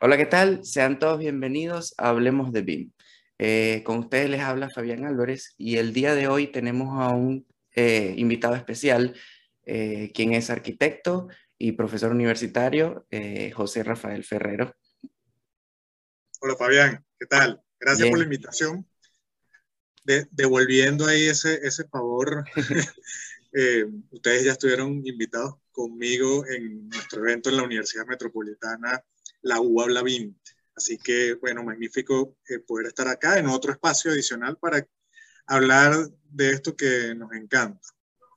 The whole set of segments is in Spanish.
Hola, ¿qué tal? Sean todos bienvenidos a Hablemos de BIM. Eh, con ustedes les habla Fabián Álvarez y el día de hoy tenemos a un eh, invitado especial, eh, quien es arquitecto y profesor universitario, José Rafael Ferrero. Hola Fabián, ¿qué tal? Gracias por la invitación. devolviendo ahí ese, ese favor, ustedes ya estuvieron invitados conmigo en nuestro evento en la Universidad Metropolitana, la U Habla BIM. Así que, bueno, magnífico eh, poder estar acá en otro espacio adicional para hablar de esto que nos encanta.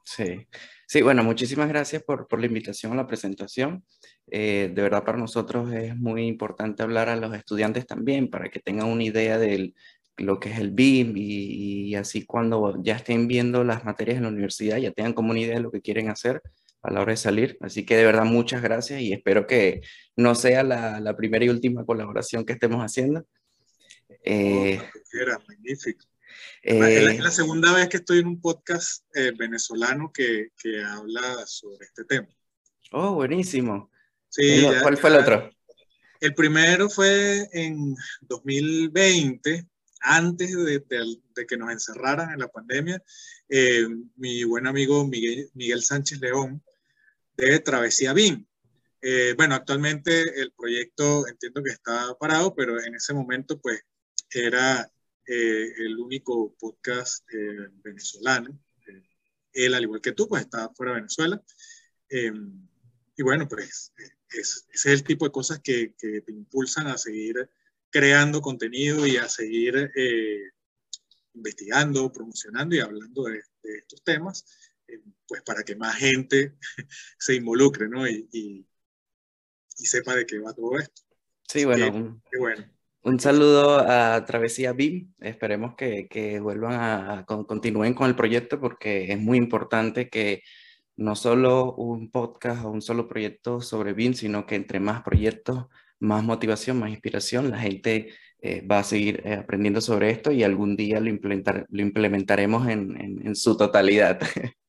Sí, sí bueno, muchísimas gracias por, por la invitación a la presentación. Eh, de verdad para nosotros es muy importante hablar a los estudiantes también para que tengan una idea de lo que es el BIM y, y, así cuando ya estén viendo las materias en la universidad ya tengan como una idea de lo que quieren hacer a la hora de salir. Así que de verdad muchas gracias y espero que no sea la, la primera y última colaboración que estemos haciendo. Eh, era magnífico. Eh, es, la, segunda vez que estoy en un podcast eh, venezolano que, que, habla sobre este tema. Oh, buenísimo. Sí, ¿Cuál fue el otro? El primero fue en 2020, antes de, de, que nos encerraran en la pandemia. mi buen amigo Miguel, Miguel Sánchez León de Travesía BIM. Eh, bueno, actualmente el proyecto entiendo que está parado, pero en ese momento pues era eh, el único podcast eh, venezolano. él, al igual que tú, pues estaba fuera de Venezuela. y bueno, pues ese es el tipo de cosas que, que, te impulsan a seguir creando contenido y a seguir investigando, promocionando y hablando de, de estos temas pues para que más gente se involucre, ¿no? Y, y, sepa de qué va todo esto. Sí, bueno, un, bueno. Un saludo a Travesía BIM. Esperemos que, que vuelvan a, continúen con el proyecto porque es muy importante que no solo un podcast o un solo proyecto sobre BIM, sino que entre más proyectos, más motivación, más inspiración, la gente eh, va a seguir eh, aprendiendo sobre esto y algún día lo, implementar, lo implementaremos en, en, en su totalidad.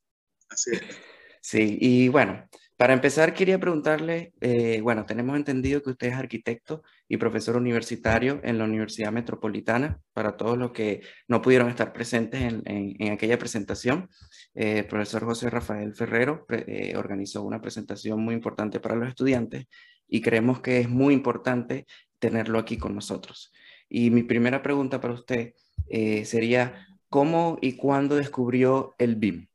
Sí, y bueno, para empezar quería preguntarle, eh, bueno, tenemos entendido que usted es arquitecto y profesor universitario en la Universidad Metropolitana, para todos los que no pudieron estar presentes en, aquella presentación. Eh, el profesor José Rafael Ferrero eh, organizó una presentación muy importante para los estudiantes y creemos que es muy importante tenerlo aquí con nosotros. Y mi primera pregunta para usted sería, ¿cómo y cuándo descubrió el BIM?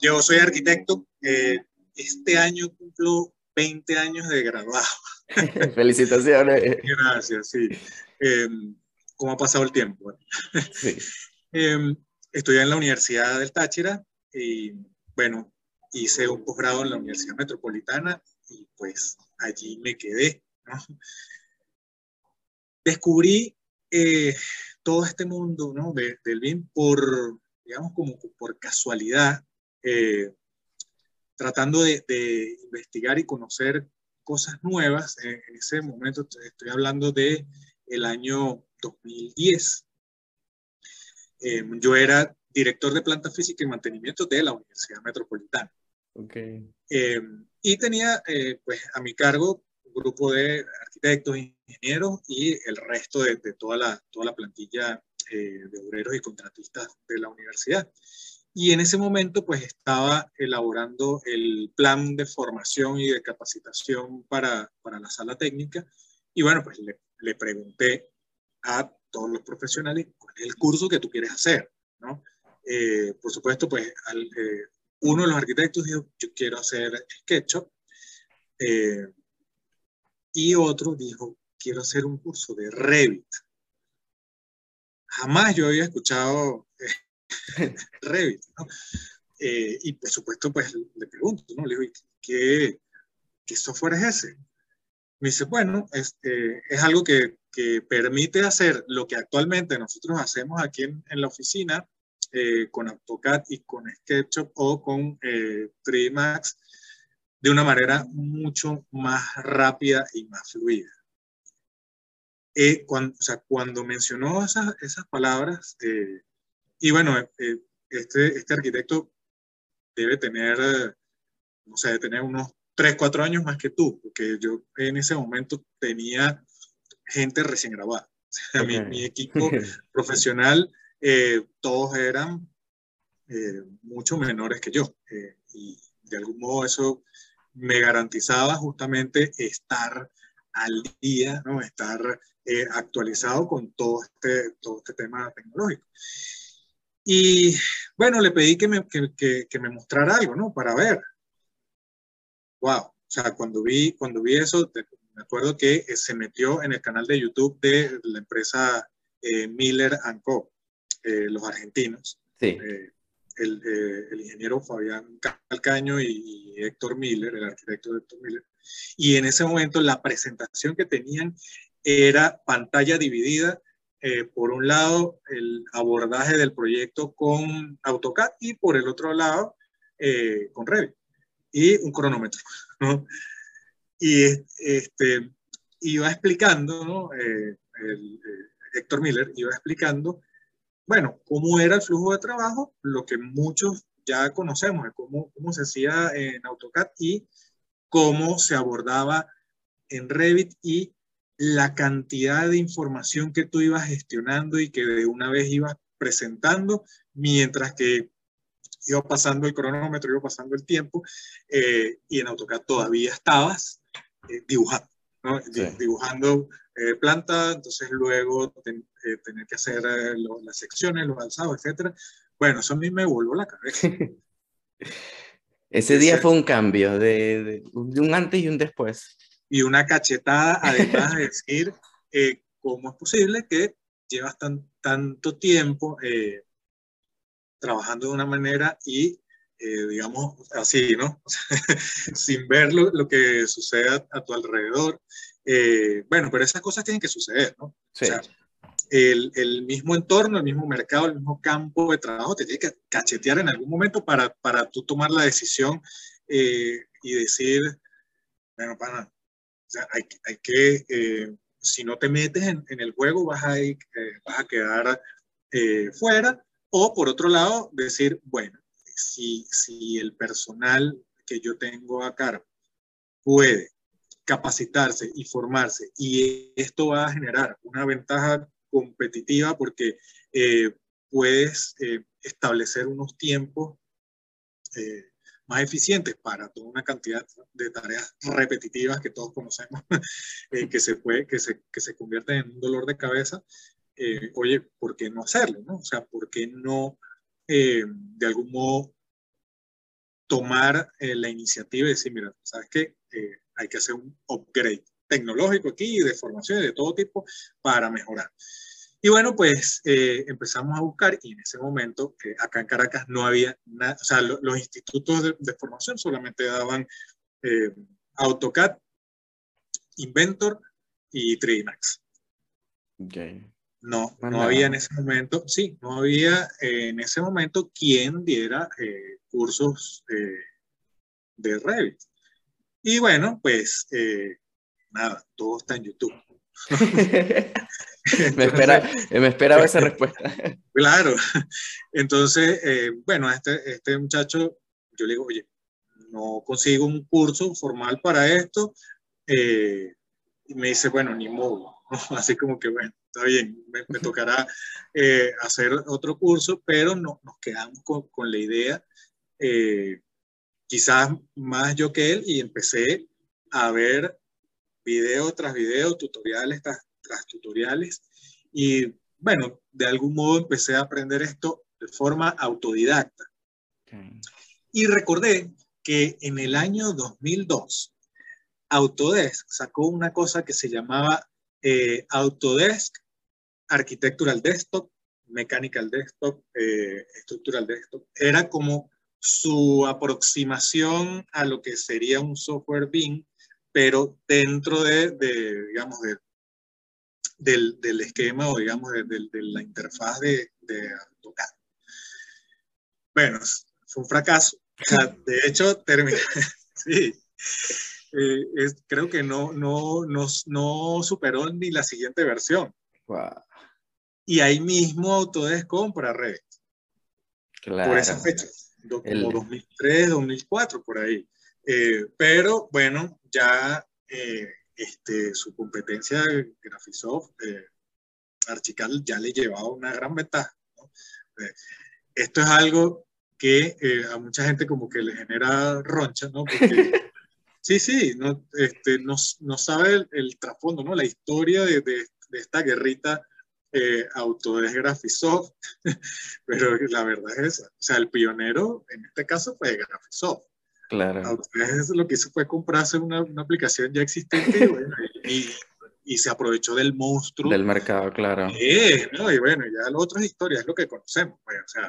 Yo soy arquitecto. Eh, este año cumplo 20 años de graduado. Felicitaciones. Gracias, sí. Em, ¿Cómo ha pasado el tiempo? Sí. Em, estudié en la Universidad del Táchira y, bueno, hice un posgrado en la Universidad Metropolitana y pues allí me quedé. Descubrí eh, todo este mundo ¿no? del BIM por, digamos, como por casualidad. Eh, tratando de, investigar y conocer cosas nuevas. En, ese momento estoy hablando de el año 2010. Eh, yo era director de planta física y mantenimiento de la Universidad Metropolitana. Okay. Eh, y tenía pues a mi cargo un grupo de arquitectos, ingenieros y el resto de, toda, la, toda la plantilla de obreros y contratistas de la universidad. Y en ese momento, pues estaba elaborando el plan de formación y de capacitación para, para la sala técnica. Y bueno, pues le, le, pregunté a todos los profesionales cuál es el curso que tú quieres hacer, ¿no? Eh, por supuesto, pues eh, uno de los arquitectos dijo, yo quiero hacer SketchUp. Eh, y otro dijo, quiero hacer un curso de Revit. Jamás yo había escuchado Revit, ¿no? Eh, y por supuesto, pues le pregunto, ¿no? Le digo, ¿qué, qué software es ese? Me dice, bueno, este, es algo que, que, permite hacer lo que actualmente nosotros hacemos aquí en, en la oficina eh, con AutoCAD y con SketchUp o con eh, 3 Max de una manera mucho más rápida y más fluida. Eh, cuando, o sea, cuando mencionó esas, esas palabras, eh, y bueno, este, este arquitecto debe tener, no sé, debe tener unos tres, cuatro años más que tú, porque yo en ese momento tenía gente recién grabada. mi, equipo profesional, eh, todos eran eh, mucho menores que yo. Eh, y de algún modo eso me garantizaba justamente estar al día, ¿no? estar actualizado con todo este, todo este tema tecnológico. Y bueno, le pedí que me, que, que, me mostrara algo, ¿no? Para ver. Wow. O sea, cuando vi, cuando vi eso, me acuerdo que eh, se metió en el canal de YouTube de la empresa eh, Miller Co., eh, los argentinos. Sí. El, el, ingeniero Fabián Calcaño y, Héctor Miller, el arquitecto Héctor Miller. Y en ese momento la presentación que tenían era pantalla dividida. Por un lado, el abordaje del proyecto con AutoCAD y por el otro lado, con Revit. Y un cronómetro. ¿no? y este, iba explicando, ¿no? Eh, el, eh, Héctor Miller iba explicando, bueno, cómo era el flujo de trabajo, lo que muchos ya conocemos, cómo, cómo se hacía en AutoCAD y cómo se abordaba en Revit y la cantidad de información que tú ibas gestionando y que de una vez ibas presentando, mientras que iba pasando el cronómetro, iba pasando el tiempo, eh, y en AutoCAD todavía estabas eh, dibujando, ¿no? dibujando eh, planta, entonces luego eh, tener que hacer las secciones, los alzados, etc. Bueno, eso a mí me volvió la cabeza. Ese día fue un cambio, de, un antes y un después. Y una cachetada, además de decir cómo es posible que llevas tan, tanto tiempo trabajando de una manera y eh, digamos, así, ¿no? Sin ver lo, que sucede a, tu alrededor. Eh, bueno, pero esas cosas tienen que suceder, ¿no? Sí. O sea, el, el, mismo entorno, el mismo mercado, el mismo campo de trabajo te tiene que cachetear en algún momento para, para tú tomar la decisión eh, y decir, bueno, pana, sea, hay, que, si no te metes en, el juego, vas a, vas a quedar fuera. O por otro lado, decir, bueno, si, el personal que yo tengo a cargo puede capacitarse y formarse y esto va a generar una ventaja competitiva porque eh, puedes eh, establecer unos tiempos eh, más eficientes para toda una cantidad de tareas repetitivas que todos conocemos, que, se puede, que, se, que se convierten en un dolor de cabeza. oye, ¿por qué no hacerlo? No? O sea, ¿por qué no eh, de algún modo tomar eh, la iniciativa y decir, mira, ¿sabes qué? Eh, hay que hacer un upgrade tecnológico aquí, de formación de todo tipo, para mejorar. Y bueno, pues empezamos a buscar y en ese momento, acá en Caracas no había nada, o sea, los institutos de, formación solamente daban AutoCAD, Inventor y 3D Max. Okay. No, no había en ese momento, sí, no había eh, en ese momento quien diera eh, cursos eh, de Revit. Y bueno, pues nada, todo está en YouTube. me, espera, me esperaba esa respuesta. claro. Entonces, bueno, este, este muchacho, yo le digo, oye, no consigo un curso formal para esto. y me dice, bueno, ni modo. Así como que, bueno, está bien, me, tocará eh, hacer otro curso, pero no, nos quedamos con, con la idea, eh, quizás más yo que él, y empecé a ver video tras video, tutoriales tras, tras tutoriales, y bueno, de algún modo empecé a aprender esto de forma autodidacta. Y recordé que en el año 2002, Autodesk sacó una cosa que se llamaba eh, Autodesk Architectural Desktop, Mechanical Desktop, eh, Structural Desktop. Era como su aproximación a lo que sería un software BIM, pero dentro de, digamos, del, del, esquema o, digamos, de, la interfaz de, AutoCAD. Bueno, fue un fracaso. de hecho, terminé, sí, eh, creo que no, no, no, no superó ni la siguiente versión. Y ahí mismo Autodesk compra Revit. Claro. Por esa fecha, como 2003, 2004, por ahí. Eh, pero bueno, ya eh, este, su competencia Graphisoft, eh, Archical, ya le llevaba una gran ventaja. esto es algo que a mucha gente como que le genera roncha, ¿no? Porque, sí, sí, no, este, no, no sabe el, trasfondo, ¿no? La historia de, de, de esta guerrita eh, Autodesk Graphisoft, pero la verdad es esa. O sea, el pionero en este caso fue Graphisoft. Claro. Autodesk lo que hizo fue comprarse una, una aplicación ya existente y, y, se aprovechó del monstruo. Del mercado, claro. ¿no? Y bueno, ya lo otro es historia, es lo que conocemos. Pues, o sea,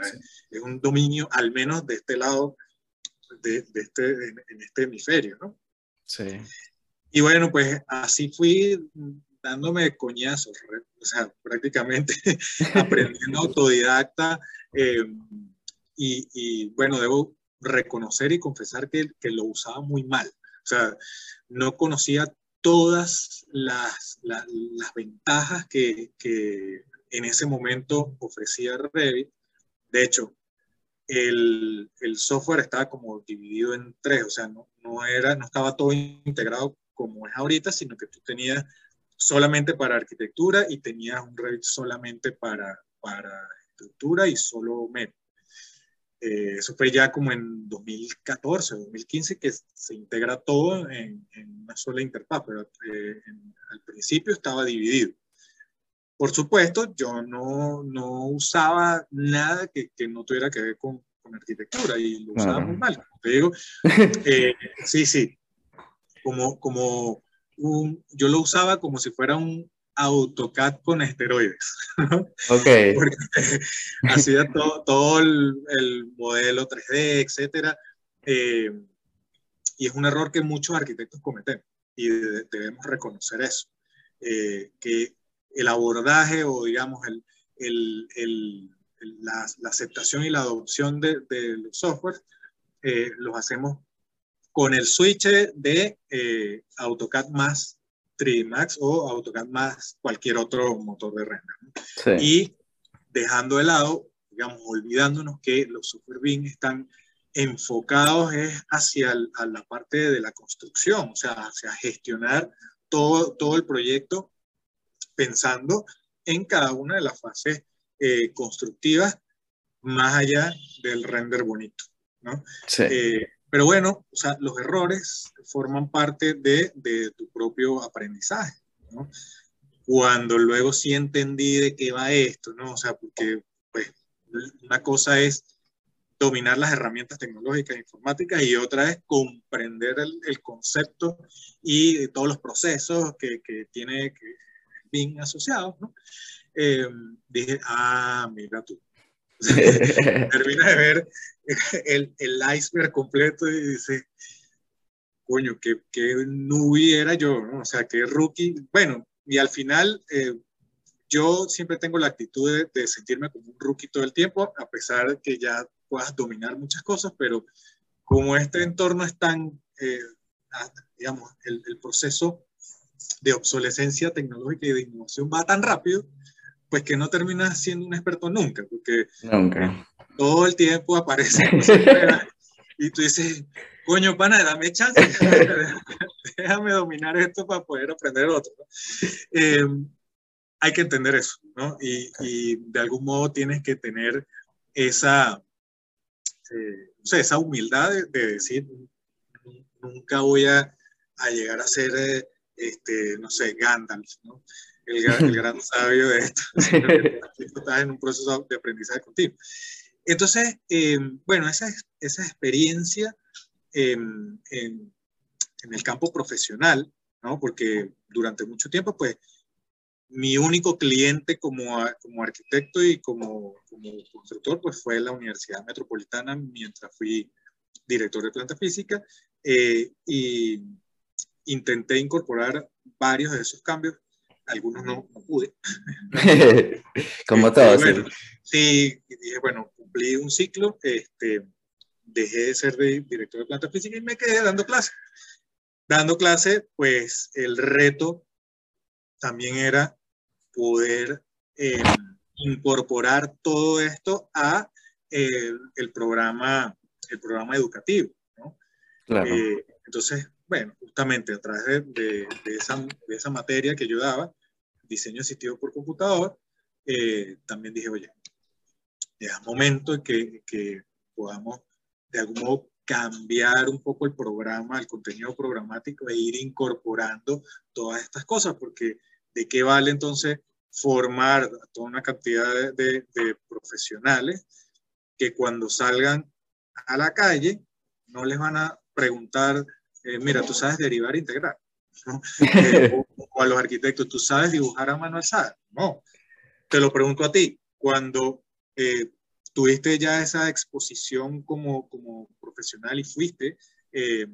es, un dominio, al menos de este lado, de, de este, en, en este hemisferio, ¿no? Sí. Y bueno, pues así fui dándome coñazos, o sea, prácticamente aprendiendo autodidacta. Eh, y, bueno, debo reconocer y confesar que, que, lo usaba muy mal. O sea, no conocía todas las, las, ventajas que, que, en ese momento ofrecía Revit. De hecho, el, el, software estaba como dividido en tres, o sea, no, no, era, no estaba todo integrado como es ahorita, sino que tú tenías solamente para arquitectura y tenía un Revit solamente para, para estructura y solo MEP. Eh, eso fue ya como en 2014, 2015 que se integra todo en, una sola interfaz, pero eh, al principio estaba dividido. Por supuesto, yo no, no usaba nada que, que, no tuviera que ver con, con arquitectura y lo usaba muy mal. Como te digo, eh, sí, sí, como, como yo lo usaba como si fuera un AutoCAD con esteroides. Ok. Hacía todo, todo el, el, modelo 3D, etcétera. Eh, y es un error que muchos arquitectos cometen y debemos reconocer eso. Eh, que el abordaje o digamos el, el, el la, la, aceptación y la adopción de, de los softwares eh, los hacemos con el switch de eh, AutoCAD más 3D Max o AutoCAD más cualquier otro motor de render. Y dejando de lado, digamos, olvidándonos que los software BIM están enfocados es hacia la parte de la construcción, o sea, hacia gestionar todo, todo el proyecto pensando en cada una de las fases eh, constructivas más allá del render bonito. ¿no? Sí. Eh, pero bueno, o sea, los errores forman parte de, tu propio aprendizaje. Cuando luego sí entendí de qué va esto, ¿no? O sea, porque pues una cosa es dominar las herramientas tecnológicas e informáticas y otra es comprender el, concepto y todos los procesos que, que tiene que, bien asociados, ¿no? Eh, dije, ah, mira tú, termina de ver el, el, iceberg completo y dice, coño, qué, qué nubie era yo, ¿no? O sea, qué rookie. Bueno, y al final eh, yo siempre tengo la actitud de, de, sentirme como un rookie todo el tiempo, a pesar de que ya puedas dominar muchas cosas, pero como este entorno es tan, eh, digamos, el, el proceso de obsolescencia tecnológica y de innovación va tan rápido, pues que no terminas siendo un experto nunca, porque nunca. todo el tiempo aparece y tú dices, coño, pana, dame chance, déjame dominar esto para poder aprender otro. Eh, hay que entender eso, ¿no? Y, y, de algún modo tienes que tener esa, eh, o sea, esa humildad de, de, decir, nunca voy a, a llegar a ser, eh, este, no sé, Gandalf, ¿no? El, el gran sabio de esto, estás en un proceso de aprendizaje continuo. Entonces, eh, bueno, esa, esa experiencia eh, en, en, el campo profesional, ¿no? porque durante mucho tiempo, pues, mi único cliente como, como arquitecto y como, como constructor, pues, fue la Universidad Metropolitana mientras fui director de planta física eh, y intenté incorporar varios de esos cambios algunos no, no pude. Como todo. Bueno, sí, dije, bueno, cumplí un ciclo, este, dejé de ser de, director de planta física y me quedé dando clase. Dando clase, pues el reto también era poder eh, incorporar todo esto a eh, el, programa, el programa educativo. ¿no? Claro. Eh, entonces, bueno, justamente a través de, de, esa, de, esa, materia que yo daba, diseño asistido por computador, eh, también dije, oye, es momento que, que podamos de algún modo cambiar un poco el programa, el contenido programático e ir incorporando todas estas cosas, porque ¿de qué vale entonces formar a toda una cantidad de, de, profesionales que cuando salgan a la calle no les van a preguntar, eh, mira, tú sabes derivar e integrar, eh, o, a los arquitectos, tú sabes dibujar a mano alzada. No, te lo pregunto a ti, cuando eh, tuviste ya esa exposición como, como profesional y fuiste eh,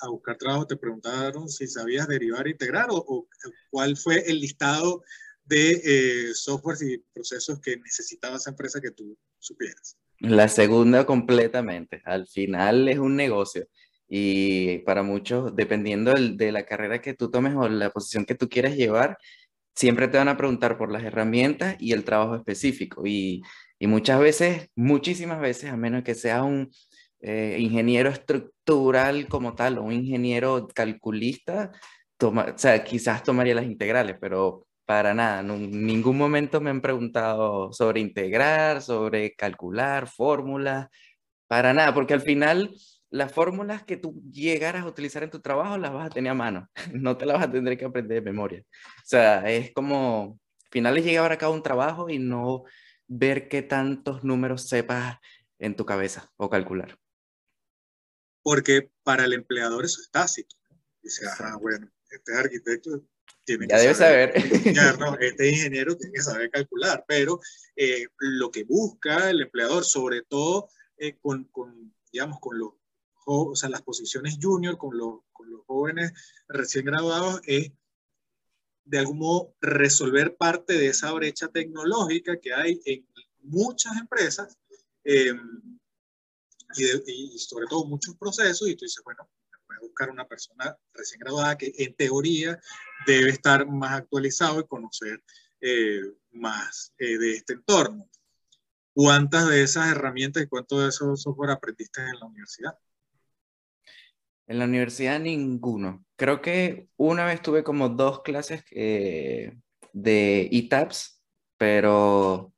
a buscar trabajo, te preguntaron si sabías derivar e integrar o, cuál fue el listado de eh, softwares y procesos que necesitaba esa empresa que tú supieras. La segunda completamente. Al final es un negocio. Y para muchos, dependiendo de la carrera que tú tomes o la posición que tú quieras llevar, siempre te van a preguntar por las herramientas y el trabajo específico. Y y muchas veces, muchísimas veces, a menos que sea un eh, ingeniero estructural como tal o un ingeniero calculista, toma, o quizás tomaría las integrales, pero para nada, en ningún momento me han preguntado sobre integrar, sobre calcular, fórmulas, para nada, porque al final las fórmulas que tú llegaras a utilizar en tu trabajo las vas a tener a mano, no te las vas a tener que aprender de memoria. O sea, es como, al final es llegar a cabo un trabajo y no ver qué tantos números sepas en tu cabeza o calcular. Porque para el empleador eso es tácito. Dice, ah, bueno, este arquitecto tiene ya que debe saber. este ingeniero tiene que saber calcular, pero eh, lo que busca el empleador, sobre todo eh, con, con, digamos, con los, o sea, las posiciones junior, con los, con los jóvenes recién graduados, es de algún modo resolver parte de esa brecha tecnológica que hay en muchas empresas eh, y, sobre todo muchos procesos y tú dices, bueno, voy a buscar una persona recién graduada que en teoría debe estar más actualizado y conocer eh, más eh, de este entorno. ¿Cuántas de esas herramientas y cuánto de esos software aprendiste en la universidad? En la universidad ninguno. Creo que una vez tuve como dos clases de ETAPS, pero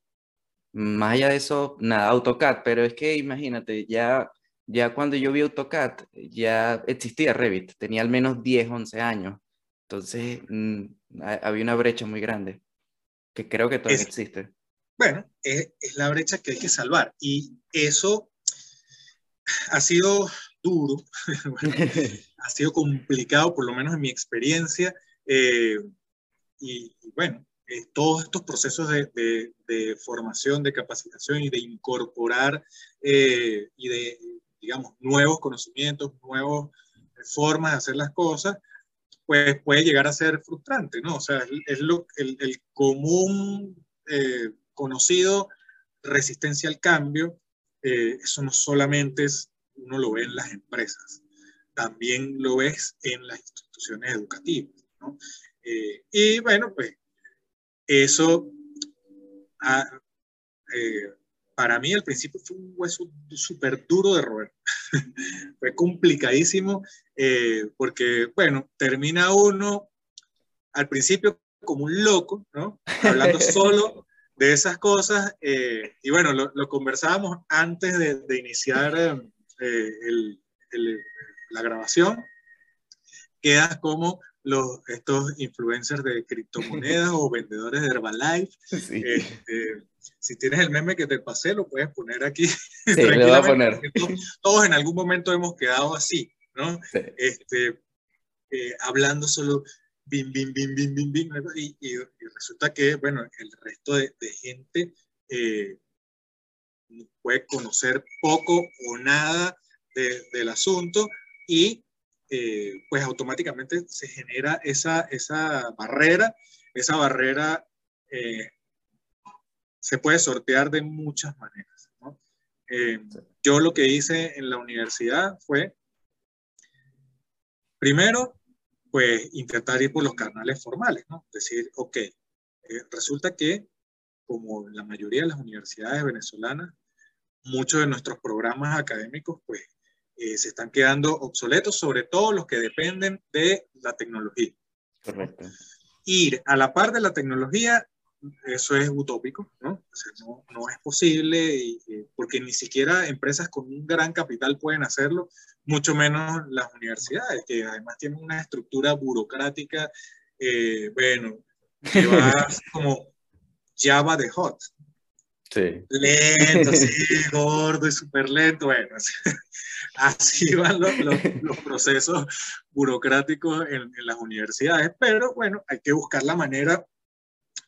más allá de eso, nada, AutoCAD, pero es que imagínate, ya, ya cuando yo vi AutoCAD, ya existía Revit, tenía al menos 10, 11 años, entonces mm, había una brecha muy grande, que creo que todavía existe. Bueno, es, es la brecha que hay que salvar y eso ha sido duro, ha sido complicado, por lo menos en mi experiencia. Eh, y, bueno, eh, todos estos procesos de, de, formación, de capacitación y de incorporar eh, y de, digamos, nuevos conocimientos, nuevas formas de hacer las cosas, pues puede llegar a ser frustrante, ¿no? O sea, es, lo, el, el, común conocido resistencia al cambio, eso no solamente es uno lo ve en las empresas, también lo ves en las instituciones educativas. ¿no? Eh, y bueno, pues eso ah, eh, para mí al principio fue un hueso súper duro de roer. fue complicadísimo eh, porque, bueno, termina uno al principio como un loco, ¿no? Hablando solo de esas cosas. y bueno, lo, lo conversábamos antes de, de iniciar eh, la grabación, quedas como los, estos influencers de criptomonedas o vendedores de Herbalife. Este, si tienes el meme que te pasé, lo puedes poner aquí. Sí, le voy a poner. Todos en algún momento hemos quedado así, ¿no? Este, eh, hablando solo bim, bim, bim, bim, bim, bim, y, y, resulta que, bueno, el resto de, gente eh, puede conocer poco o nada del asunto y eh, pues automáticamente se genera esa, esa barrera. Esa barrera eh, se puede sortear de muchas maneras. Eh, yo lo que hice en la universidad fue, primero, pues intentar ir por los canales formales, ¿no? Decir, ok, resulta que como la mayoría de las universidades venezolanas, muchos de nuestros programas académicos, pues, eh, se están quedando obsoletos, sobre todo los que dependen de la tecnología. Correcto. Ir a la par de la tecnología, eso es utópico, ¿no? O sea, no, no, es posible porque ni siquiera empresas con un gran capital pueden hacerlo, mucho menos las universidades, que además tienen una estructura burocrática, eh, bueno, que va como Java de hot. Sí. Lento, sí, gordo y súper lento. Bueno, así van los, los, procesos burocráticos en, en, las universidades, pero bueno, hay que buscar la manera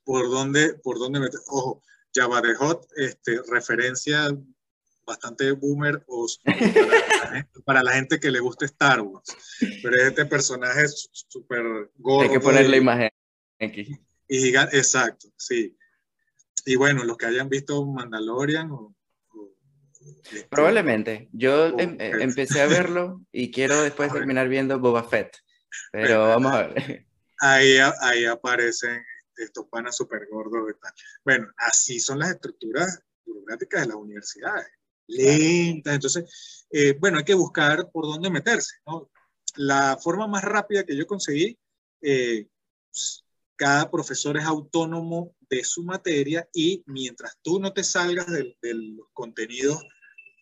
por donde, por donde meter. Ojo, Java de Hot, este, referencia bastante boomer o para, la gente que le gusta Star Wars. Pero este personaje es súper gordo. Hay que poner la imagen aquí. Y exacto, sí. Y bueno, los que hayan visto Mandalorian o... Este, Probablemente. Yo em, eh, empecé a verlo y quiero después terminar viendo Boba Fett. Pero vamos a ver. Ahí, ahí aparecen estos panas súper gordos y tal. Bueno, así son las estructuras burocráticas de las universidades. Lentas. Entonces, eh, bueno, hay que buscar por dónde meterse. ¿no? La forma más rápida que yo conseguí, eh, cada profesor es autónomo de su materia y mientras tú no te salgas de, los contenidos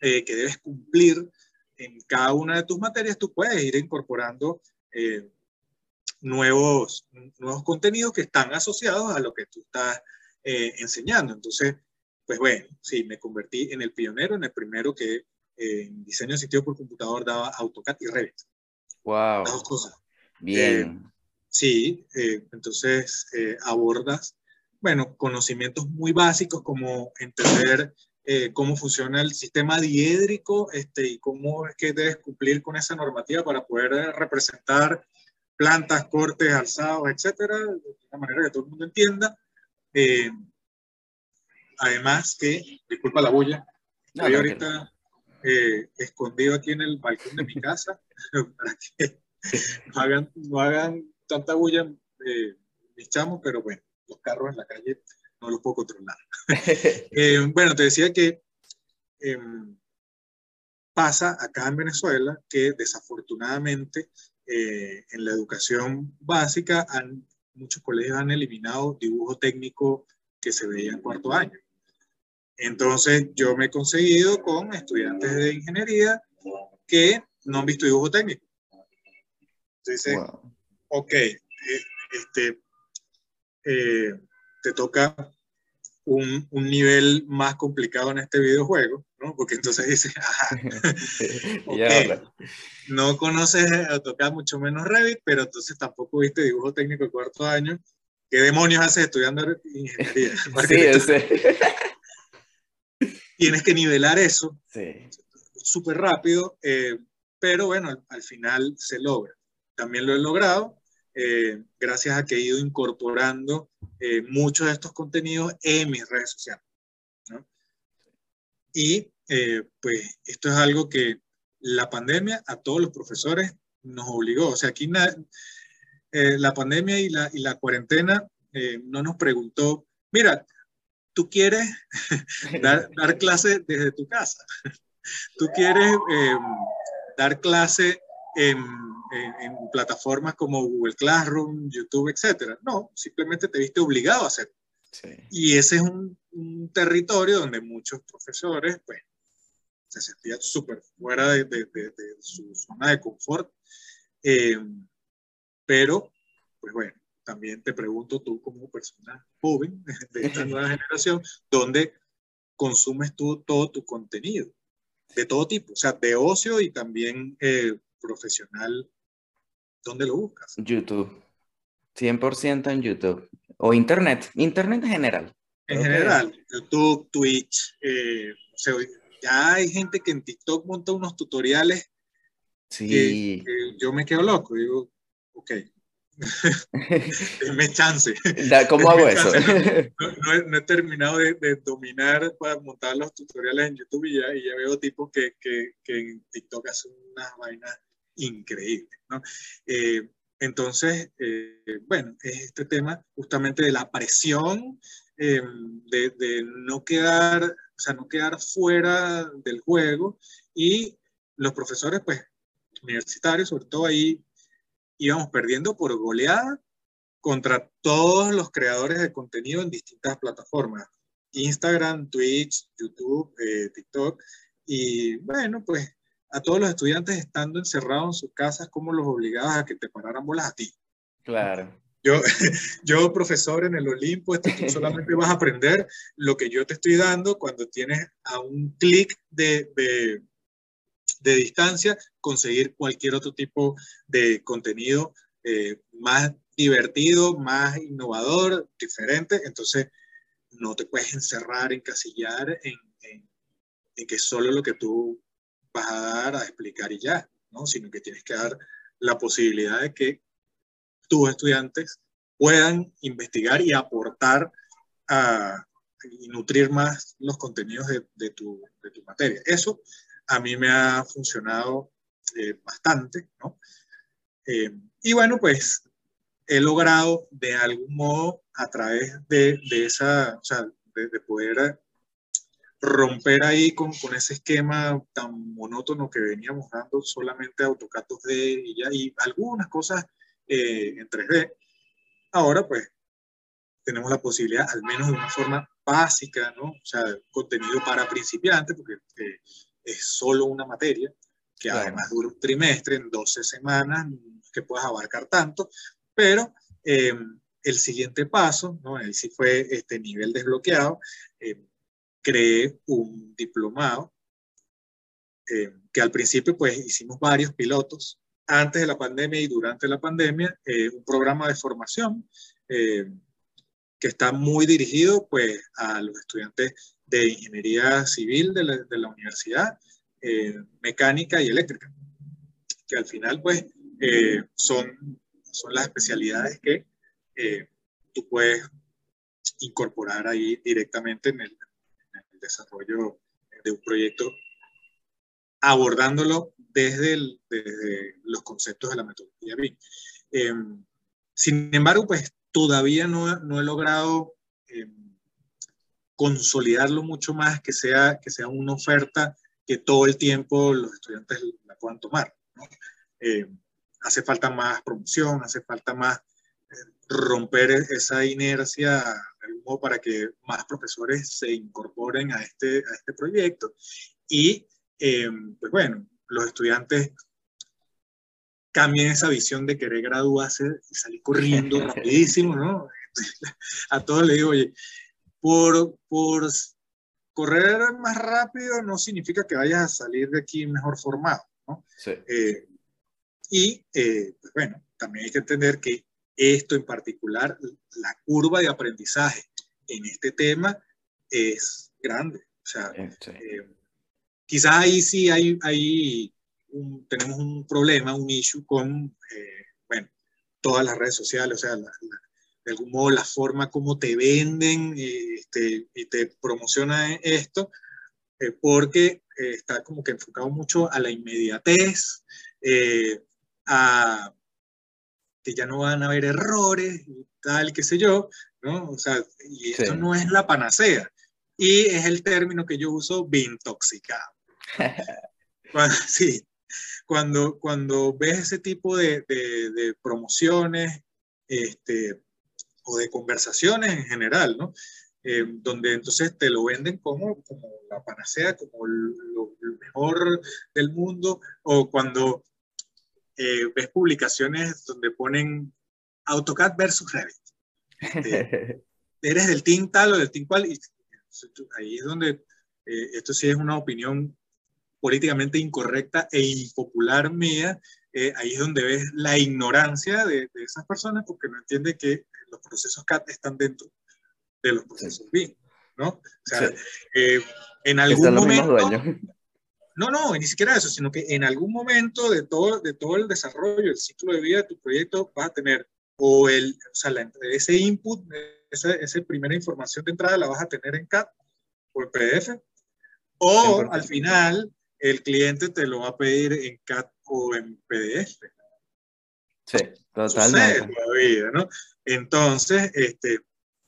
eh, que debes cumplir en cada una de tus materias, tú puedes ir incorporando eh, nuevos, nuevos contenidos que están asociados a lo que tú estás eh, enseñando. Entonces, pues bueno, sí, me convertí en el pionero, en el primero que en diseño de sitio por computador daba AutoCAD y Revit. Wow. Las dos cosas. Bien. Sí, eh, entonces eh, abordas, bueno, conocimientos muy básicos como entender eh, cómo funciona el sistema diédrico este, y cómo es que debes cumplir con esa normativa para poder representar plantas, cortes, alzados, etcétera, de una manera que todo el mundo entienda. además que, disculpa la bulla, estoy ahorita escondido aquí en el balcón de mi casa para que hagan, no hagan tanta bulla eh, mis chamos, pero bueno, los carros en la calle no los puedo controlar. Eh, bueno, te decía que em, pasa acá en Venezuela que desafortunadamente eh, en la educación básica han, muchos colegios han eliminado dibujo técnico que se veía en cuarto año. Entonces yo me he conseguido con estudiantes de ingeniería que no han visto dibujo técnico. Entonces, ok, este, eh, te toca un, un, nivel más complicado en este videojuego, ¿no? Porque entonces dices, no conoces AutoCAD, mucho menos Revit, pero entonces tampoco viste dibujo técnico de cuarto año. ¿Qué demonios haces estudiando ingeniería? Tienes que nivelar eso súper rápido, eh, pero bueno, al final se logra. También lo he logrado eh, gracias a que he ido incorporando eh, muchos de estos contenidos en mis redes sociales. Y eh, pues esto es algo que la pandemia a todos los profesores nos obligó. O sea, aquí la pandemia y la, y la cuarentena no nos preguntó, mira, tú quieres dar, dar clase desde tu casa, tú quieres dar clase en en, plataformas como Google Classroom, YouTube, etcétera. No, simplemente te viste obligado a hacerlo. Y ese es un, territorio donde muchos profesores, pues, se sentían súper fuera de, de, de, su zona de confort. Eh, pero, pues bueno, también te pregunto tú como persona joven de esta nueva generación, ¿dónde consumes tú todo tu contenido? De todo tipo, o sea, de ocio y también eh, profesional ¿Dónde lo buscas? YouTube. 100% en YouTube. O Internet. Internet en general. En general. YouTube, Twitch. Eh, o sea, ya hay gente que en TikTok monta unos tutoriales. Sí. Que, yo me quedo loco. Digo, ok. Denme chance. ¿Cómo hago eso? No, he, terminado de, dominar para montar los tutoriales en YouTube y ya, y ya veo tipos que, que, que en TikTok hacen unas vainas increíble. ¿no? Eh, entonces, eh, bueno, es este tema justamente de la presión, eh, de, no quedar, o sea, no quedar fuera del juego y los profesores, pues, universitarios, sobre todo ahí, íbamos perdiendo por goleada contra todos los creadores de contenido en distintas plataformas. Instagram, Twitch, YouTube, eh, TikTok. Y bueno, pues a todos los estudiantes estando encerrados en sus casas, ¿cómo los obligabas a que te pararan bolas a ti? Claro. Yo, yo, profesor en el Olimpo, tú solamente vas a aprender lo que yo te estoy dando cuando tienes a un clic de, de, de, distancia conseguir cualquier otro tipo de contenido eh, más divertido, más innovador, diferente. Entonces, no te puedes encerrar, encasillar en, en, en que solo lo que tú vas a dar a explicar y ya, ¿no? Sino que tienes que dar la posibilidad de que tus estudiantes puedan investigar y aportar a, y nutrir más los contenidos de, tu, materia. Eso a mí me ha funcionado eh, bastante, ¿no? Eh, y bueno, pues he logrado de algún modo a través de, de esa, o sea, de, de, poder romper ahí con, con, ese esquema tan monótono que veníamos dando solamente AutoCAD 2D y ya, y algunas cosas eh, en 3D. Ahora pues tenemos la posibilidad, al menos de una forma básica, ¿no? O sea, contenido para principiantes, porque eh, es solo una materia, que claro. además dura un trimestre, en 12 semanas, que puedas abarcar tanto, pero eh, el siguiente paso, ¿no? Ahí sí fue este nivel desbloqueado, eh, creé un diplomado, eh, que al principio pues hicimos varios pilotos, antes de la pandemia y durante la pandemia, eh, un programa de formación eh, que está muy dirigido pues a los estudiantes de ingeniería civil de la, de la universidad, mecánica y eléctrica, que al final pues son son las especialidades que eh, tú puedes incorporar ahí directamente en el, desarrollo de un proyecto, abordándolo desde, desde los conceptos de la metodología BIM. Eh, sin embargo, pues todavía no, no he logrado eh, consolidarlo mucho más, que sea, que sea una oferta que todo el tiempo los estudiantes la puedan tomar. Eh, hace falta más promoción, hace falta más eh, romper esa inercia para que más profesores se incorporen a este, a este proyecto. Y, eh, pues bueno, los estudiantes cambien esa visión de querer graduarse y salir corriendo rapidísimo, ¿no? A todos les digo, oye, por, por correr más rápido no significa que vayas a salir de aquí mejor formado, ¿no? Sí. Eh, y, eh, pues bueno, también hay que entender que esto en particular, la curva de aprendizaje en este tema es grande. O sea, sí. eh, quizás ahí sí hay, hay un, tenemos un problema, un issue con, eh, bueno, todas las redes sociales, o sea, la, la, de algún modo la forma como te venden este, y te promociona esto, eh, porque eh, está como que enfocado mucho a la inmediatez, eh, a que ya no van a haber errores y tal, qué sé yo, ¿no? O sea, y esto sí. no es la panacea. Y es el término que yo uso, intoxicado. cuando, sí, cuando, cuando ves ese tipo de, de, de, promociones este, o de conversaciones en general, ¿no? Eh, donde entonces te lo venden como, como la panacea, como lo, lo mejor del mundo, o cuando eh, ves publicaciones donde ponen AutoCAD versus Revit. Eh, eres del team tal o del team cual, y ahí es donde eh, esto sí es una opinión políticamente incorrecta e impopular mía, eh, ahí es donde ves la ignorancia de, de, esas personas porque no entiende que los procesos CAD están dentro de los procesos. BIM, ¿no? O sea, sí. eh, en algún momento... No, no, ni siquiera eso, sino que en algún momento de todo, de todo el desarrollo, el ciclo de vida de tu proyecto, vas a tener o, el, o sea, la, ese input, esa, esa, primera información de entrada la vas a tener en CAD o en PDF, o al final el cliente te lo va a pedir en CAD o en PDF. Sí, totalmente. Todavía, ¿no? Entonces, este,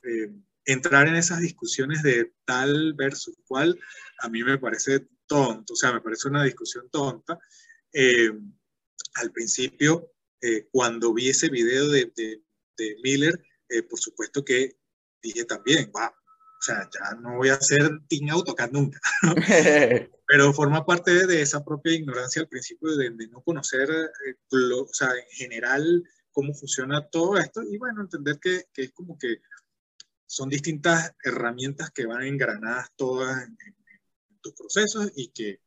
eh, entrar en esas discusiones de tal versus cual, a mí me parece tonto, o sea, me parece una discusión tonta. Eh, al principio, eh, cuando vi ese video de, de, Miller, eh, por supuesto que dije también, wow, o sea, ya no voy a hacer Team AutoCAD nunca. Pero forma parte de esa propia ignorancia al principio de, no conocer, o sea, en general, cómo funciona todo esto y bueno, entender que, que es como que son distintas herramientas que van engranadas todas en, tus procesos y que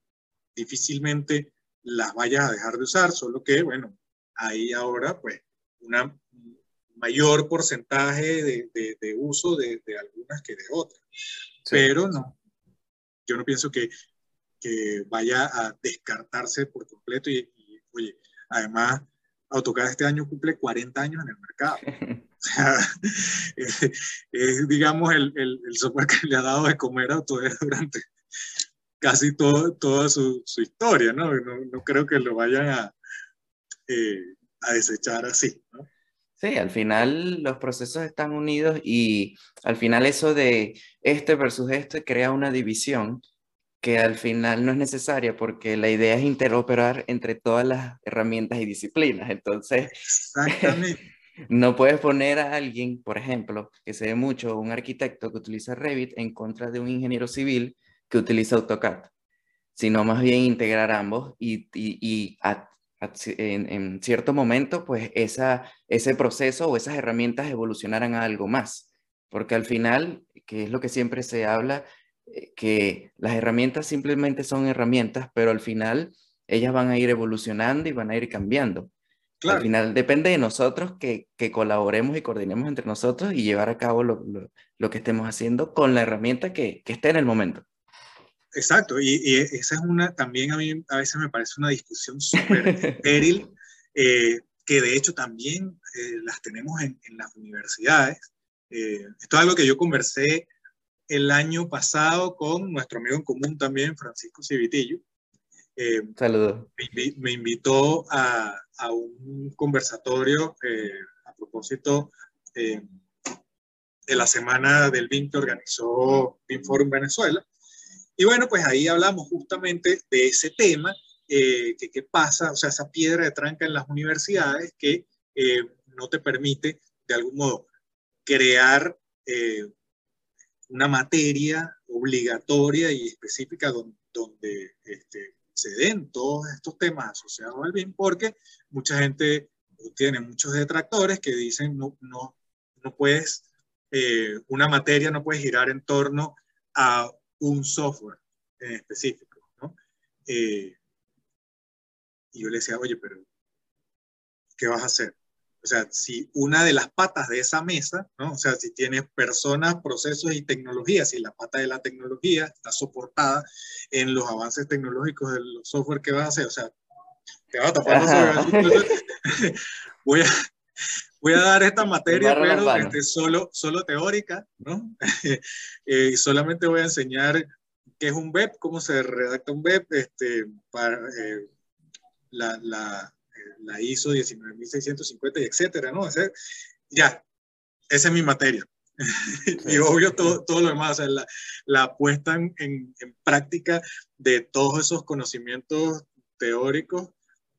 difícilmente las vayas a dejar de usar, solo que, bueno, hay ahora pues un mayor porcentaje de, de, uso de, de, algunas que de otras. Pero no, yo no pienso que, que, vaya a descartarse por completo y, y, oye, además AutoCAD este año cumple 40 años en el mercado. es, digamos, el, el, el, software que le ha dado de comer a Autodesk durante casi todo, toda su, su historia, ¿no? ¿no? ¿no? creo que lo vayan a, eh, a desechar así, ¿no? Sí, al final los procesos están unidos y al final eso de este versus este crea una división que al final no es necesaria porque la idea es interoperar entre todas las herramientas y disciplinas. Entonces, Exactamente. No puedes poner a alguien, por ejemplo, que se ve mucho, un arquitecto que utiliza Revit en contra de un ingeniero civil que utiliza AutoCAD, sino más bien integrar ambos y, y, en, cierto momento, pues esa, ese proceso o esas herramientas evolucionaran a algo más. Porque al final, que es lo que siempre se habla, eh, que las herramientas simplemente son herramientas, pero al final ellas van a ir evolucionando y van a ir cambiando. Al final depende de nosotros que, que, colaboremos y coordinemos entre nosotros y llevar a cabo lo, lo, que estemos haciendo con la herramienta que, que esté en el momento. Exacto, y, y, esa es una, también a mí a veces me parece una discusión súper estéril, eh, que de hecho también eh, las tenemos en, en las universidades. Eh, esto es algo que yo conversé el año pasado con nuestro amigo en común también, Francisco Civitillo, Saludos. Me, invitó a, a, un conversatorio a propósito de la semana del BIM que organizó BIM Forum Venezuela. Y bueno, pues ahí hablamos justamente de ese tema, que qué pasa, o sea, esa piedra de tranca en las universidades que no te permite, de algún modo, crear una materia obligatoria y específica donde, este, se den todos estos temas asociados al BIM, porque mucha gente tiene muchos detractores que dicen no, no, no puedes, eh, una materia no puede girar en torno a un software en específico. ¿no? Eh, y yo le decía, oye, pero ¿qué vas a hacer? O sea, si una de las patas de esa mesa, ¿no? O sea, si tienes personas, procesos y tecnologías, si la pata de la tecnología está soportada en los avances tecnológicos del software que vas a hacer, o sea, te vas a tapar los voy a, voy a dar esta materia, pero este, solo, solo teórica, ¿no? eh, solamente voy a enseñar qué es un web, cómo se redacta un web, este, para eh, la, la la ISO 19650 y etcétera, ¿no? O ya, esa es mi materia. y obvio todo, todo lo demás, o sea, la, la puesta en, en, práctica de todos esos conocimientos teóricos,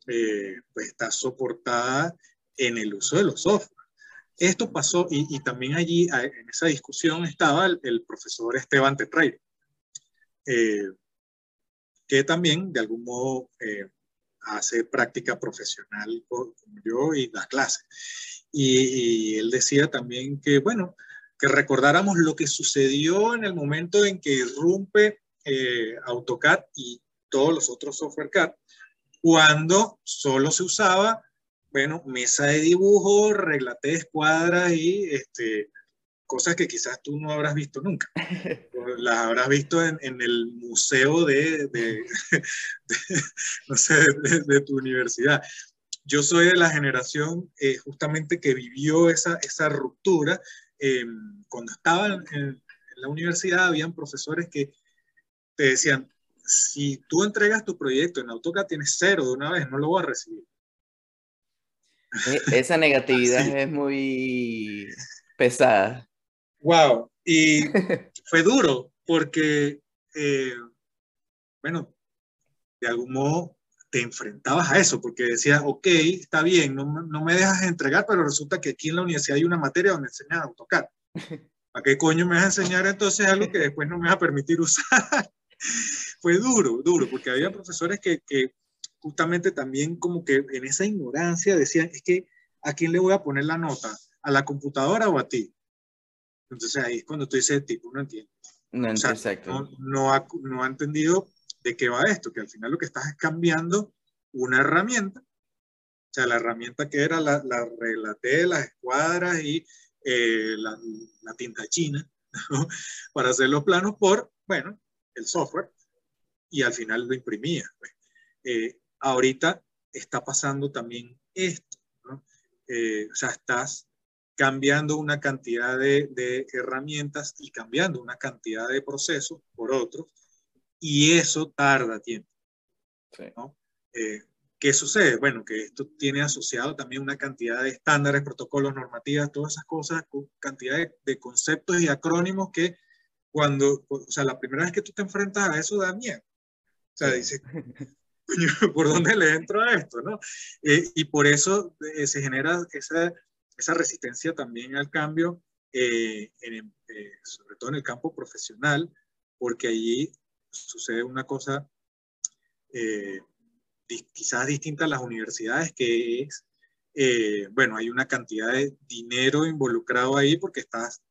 eh, pues está soportada en el uso de los software. Esto pasó y, también allí en esa discusión estaba el, profesor Esteban Tetraire, eh, que también de algún modo eh, hace práctica profesional como yo y da clases. Y, él decía también que, bueno, que recordáramos lo que sucedió en el momento en que irrumpe eh, AutoCAD y todos los otros software CAD, cuando solo se usaba, bueno, mesa de dibujo, reglate de escuadras y este, cosas que quizás tú no habrás visto nunca. Las habrás visto en, en el museo de, de, no sé, de, tu universidad. Yo soy de la generación eh, justamente que vivió esa, esa ruptura. Eh, cuando estaba en, en, la universidad, habían profesores que te decían, si tú entregas tu proyecto en AutoCAD, tienes cero de una vez, no lo voy a recibir. E, esa negatividad es muy pesada. Wow, y fue duro porque, eh, bueno, de algún modo te enfrentabas a eso, porque decías, ok, está bien, no, no me dejas entregar, pero resulta que aquí en la universidad hay una materia donde enseñan a AutoCAD. ¿A qué coño me vas a enseñar entonces algo que después no me va a permitir usar? Fue duro, duro, porque había profesores que, que justamente también como que en esa ignorancia decían, es que ¿a quién le voy a poner la nota? ¿A la computadora o a ti? Entonces ahí es cuando tú dices, tipo, no entiendo. No, O sea, no, no ha, no ha entendido de qué va esto, que al final lo que estás es cambiando una herramienta, o sea, la herramienta que era la, la regla T, las escuadras y eh, la, la tinta china, ¿no? para hacer los planos por, bueno, el software, y al final lo imprimía. pues. Eh, ahorita está pasando también esto, ¿no? Eh, o sea, estás cambiando una cantidad de, de, herramientas y cambiando una cantidad de procesos por otros, y eso tarda tiempo. Sí. ¿no? Eh, ¿Qué sucede? Bueno, que esto tiene asociado también una cantidad de estándares, protocolos, normativas, todas esas cosas, cantidad de, de conceptos y acrónimos que cuando, o sea, la primera vez que tú te enfrentas a eso da miedo. O sea, dices, ¿por dónde le entro a esto? ¿no? Eh, y por eso eh, se genera esa, esa, resistencia también al cambio, eh, en, eh, sobre todo en el campo profesional, porque allí sucede una cosa eh, quizás distinta a las universidades, que es, bueno, hay una cantidad de dinero involucrado ahí porque estás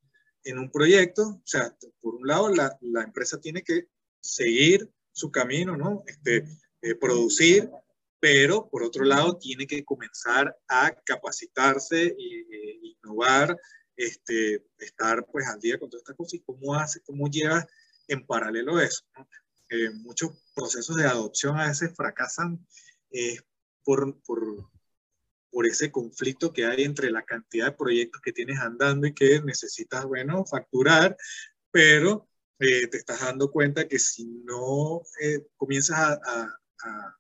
en un proyecto, o sea, por un lado la, la empresa tiene que seguir su camino, ¿no? Este, eh, producir, pero por otro lado tiene que comenzar a capacitarse e innovar, este, estar pues al día con todas estas cosas y cómo hace, cómo lleva en paralelo eso. ¿no? Eh, muchos procesos de adopción a veces fracasan eh, por, por, por ese conflicto que hay entre la cantidad de proyectos que tienes andando y que necesitas, bueno, facturar, pero eh, te estás dando cuenta que si no eh, comienzas a, a, a,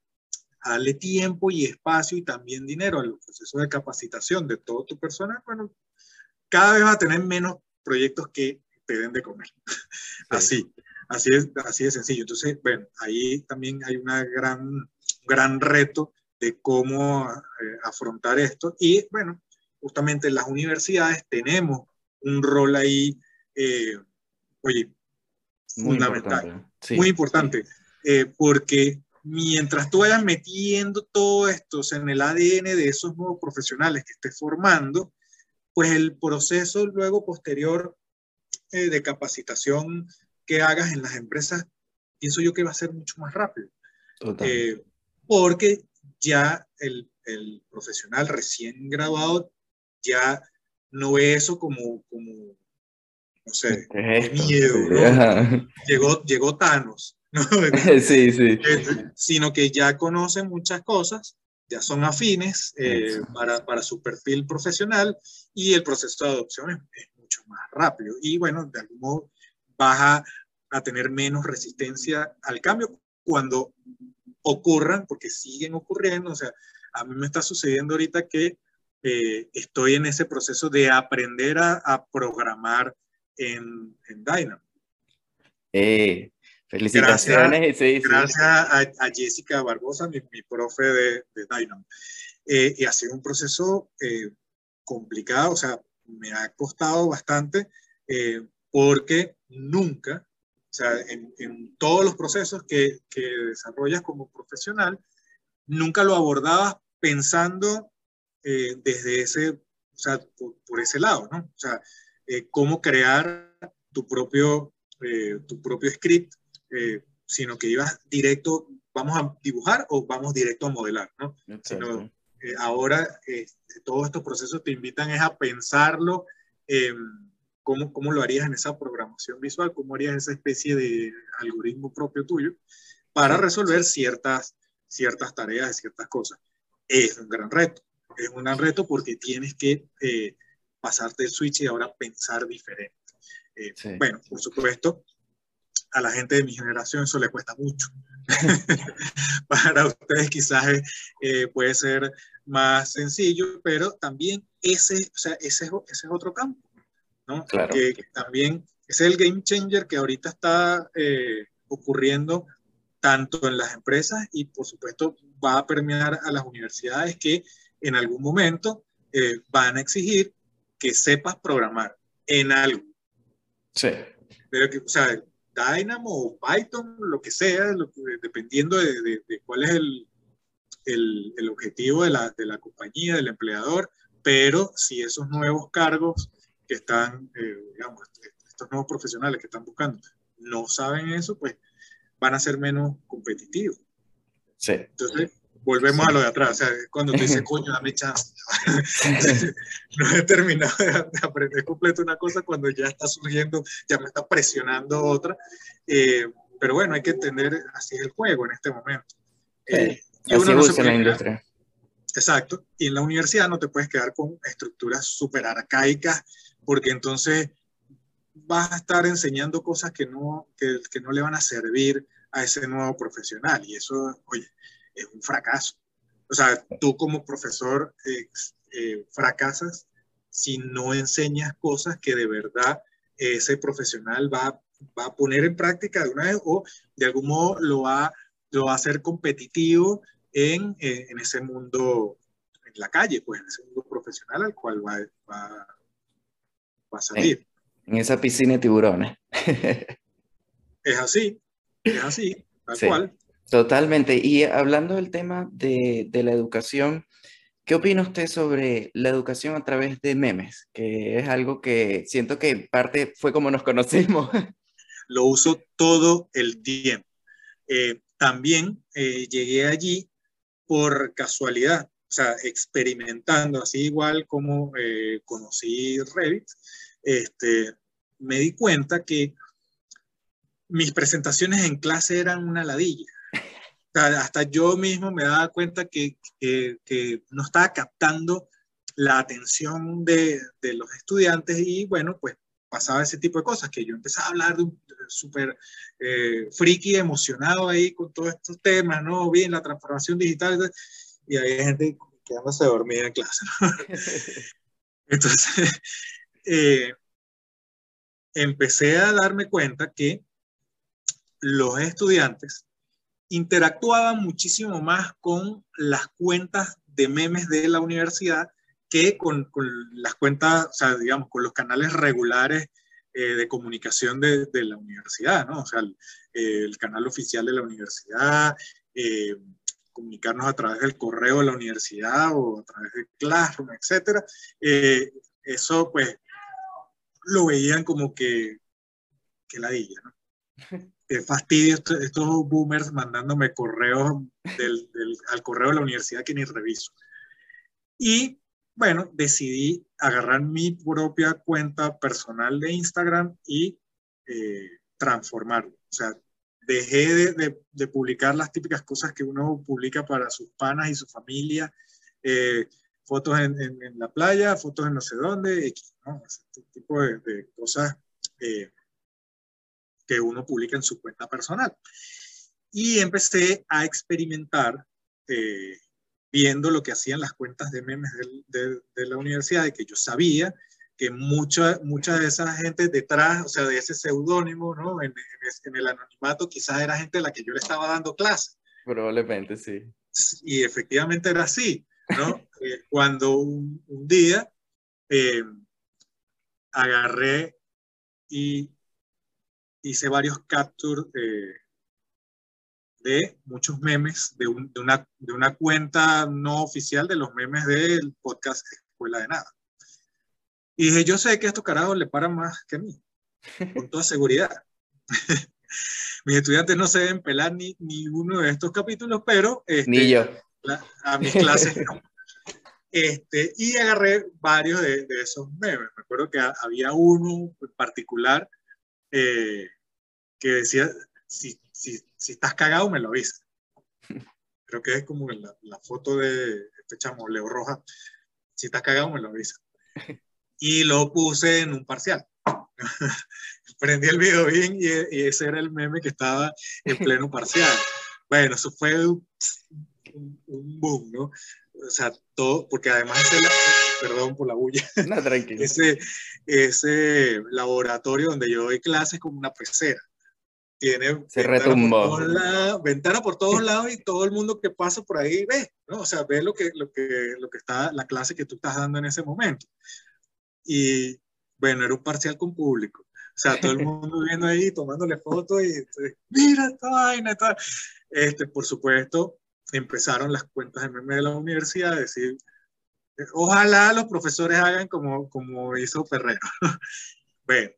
a, darle tiempo y espacio y también dinero al proceso de capacitación de todo tu personal, bueno, cada vez vas a tener menos proyectos que te den de comer. Sí. Así, así es, así de sencillo. Entonces, bueno, ahí también hay una gran, gran reto de cómo eh, afrontar esto. Y bueno, justamente las universidades tenemos un rol ahí, eh, oye, muy fundamental, importante, sí. muy importante, eh, porque mientras tú vayas metiendo todo esto o sea, en el ADN de esos nuevos profesionales que estés formando, pues el proceso luego posterior eh, de capacitación que hagas en las empresas, pienso yo que va a ser mucho más rápido. Eh, porque ya el, el, profesional recién graduado ya no ve eso como, como no sé, es miedo, ¿no? llegó, llegó Thanos, ¿no? sí, sí. sino que ya conocen muchas cosas, ya son afines eh, para, para, su perfil profesional y el proceso de adopción es, es, mucho más rápido. Y bueno, de algún modo vas a, a tener menos resistencia al cambio cuando ocurran, porque siguen ocurriendo, o sea, a mí me está sucediendo ahorita que eh, estoy en ese proceso de aprender a, a programar en, en Dynamo. Eh, felicitaciones. Gracias, sí, gracias sí. A, a, Jessica Barbosa, mi, mi profe de, de Dynamo. Eh, y ha sido un proceso eh, complicado, o sea, me ha costado bastante eh, porque nunca, o sea, en, en todos los procesos que, que, desarrollas como profesional, nunca lo abordabas pensando eh, desde ese, o sea, por, por, ese lado, ¿no? O sea, eh, cómo crear tu propio, eh, tu propio script, eh, sino que ibas directo, vamos a dibujar o vamos directo a modelar, ¿no? Sino, ahora todos estos procesos te invitan es a pensarlo, cómo, cómo lo harías en esa programación visual, cómo harías esa especie de algoritmo propio tuyo para resolver ciertas, ciertas tareas, ciertas cosas. Es un gran reto, es un gran reto porque tienes que eh, pasarte el switch y ahora pensar diferente. Eh, sí. Bueno, por supuesto, a la gente de mi generación eso le cuesta mucho. Para ustedes quizás eh, puede ser más sencillo, pero también ese, o sea, ese, ese es otro campo, ¿no? Claro. Que, que, también es el game changer que ahorita está eh, ocurriendo tanto en las empresas y por supuesto va a permear a las universidades que en algún momento eh, van a exigir que sepas programar en algo. Sí. Pero que, o sea, Dynamo o Python, lo que sea, dependiendo de, cuál es el, el, objetivo de la, de la, compañía, del empleador, pero si esos nuevos cargos que están, eh, digamos, estos nuevos profesionales que están buscando no saben eso, pues van a ser menos competitivos. Sí. Entonces, volvemos a lo de atrás. O sea, cuando te dice, coño, dame chance. no he terminado de, aprender completo una cosa cuando ya está surgiendo, ya me está presionando otra. Eh, pero bueno, hay que entender así es el juego en este momento. Eh, y así no la industria. Exacto. Y en la universidad no te puedes quedar con estructuras súper arcaicas, porque entonces vas a estar enseñando cosas que no, que, que no le van a servir a ese nuevo profesional. Y eso, oye, es un fracaso. O sea, tú como profesor eh, eh, fracasas si no enseñas cosas que de verdad ese profesional va, va, a poner en práctica de una vez o de algún modo lo va, lo va a hacer competitivo en, eh, en, ese mundo, en la calle, pues en ese mundo profesional al cual va, va, va a salir. En esa piscina de tiburones. es así, es así, tal cual. Totalmente. Y hablando del tema de, la educación, ¿qué opina usted sobre la educación a través de memes? Que es algo que siento que parte fue como nos conocimos. Lo uso todo el tiempo. Eh, también eh, llegué allí por casualidad, o sea, experimentando, así igual como eh, conocí Revit, este, me di cuenta que mis presentaciones en clase eran una ladilla hasta yo mismo me daba cuenta que, que, no estaba captando la atención de, de, los estudiantes y bueno, pues pasaba ese tipo de cosas, que yo empezaba a hablar de un súper eh, friki, emocionado ahí con todos estos temas, ¿no? Bien, la transformación digital, y había gente quedándose dormida en clase. Entonces, eh, empecé a darme cuenta que los estudiantes interactuaban muchísimo más con las cuentas de memes de la universidad que con, las cuentas, o sea, digamos, con los canales regulares eh, de comunicación de, la universidad, ¿no? O sea, el, canal oficial de la universidad, eh, comunicarnos a través del correo de la universidad o a través de Classroom, etcétera. Eh, eso, pues, lo veían como que, que ladilla, ¿no? qué fastidio estos, boomers mandándome correos del, al correo de la universidad que ni reviso. Y bueno, decidí agarrar mi propia cuenta personal de Instagram y eh, transformarlo. O sea, dejé de, de, publicar las típicas cosas que uno publica para sus panas y su familia, eh, fotos en, en, la playa, fotos en no sé dónde, ¿no? este tipo de, de cosas eh, que uno publica en su cuenta personal. Y empecé a experimentar eh, viendo lo que hacían las cuentas de memes de, de, la universidad, de que yo sabía que mucha, mucha de esa gente detrás, o sea, de ese seudónimo, ¿no? En, en, el anonimato, quizás era gente a la que yo le estaba dando clase. Probablemente, sí. Y efectivamente era así, ¿no? Eh, cuando un, un día eh, agarré y hice varios captures de muchos memes de, de, una, de, una, cuenta no oficial de los memes del podcast Escuela de Nada. Y dije, yo sé que a estos carajos le paran más que a mí, con toda seguridad. mis estudiantes no se deben pelar ni, ni uno de estos capítulos, pero... Este, ni yo. a mis clases no. Este, y agarré varios de, de, esos memes. Me acuerdo que había uno en particular eh, que decía, si, si, si, estás cagado, me lo avisas. Creo que es como la, la foto de este chamo, Leo Roja, si estás cagado, me lo avisas. Y lo puse en un parcial. Prendí el video bien y, ese era el meme que estaba en pleno parcial. Bueno, eso fue un, un boom, ¿no? O sea, todo, porque además ese, perdón por la bulla, no, tranquilo. Ese, ese laboratorio donde yo doy clases como una pecera. Tiene Se retumbó. Por lados, ventana por todos lados y todo el mundo que pasa por ahí ve, ¿no? O sea, ve lo que, lo que, lo que está, la clase que tú estás dando en ese momento. Y bueno, era un parcial con público. O sea, todo el mundo viendo ahí, tomándole fotos y mira esta vaina, Este, por supuesto, empezaron las cuentas de meme de la universidad a decir, ojalá los profesores hagan como, como hizo Ferrero. bueno,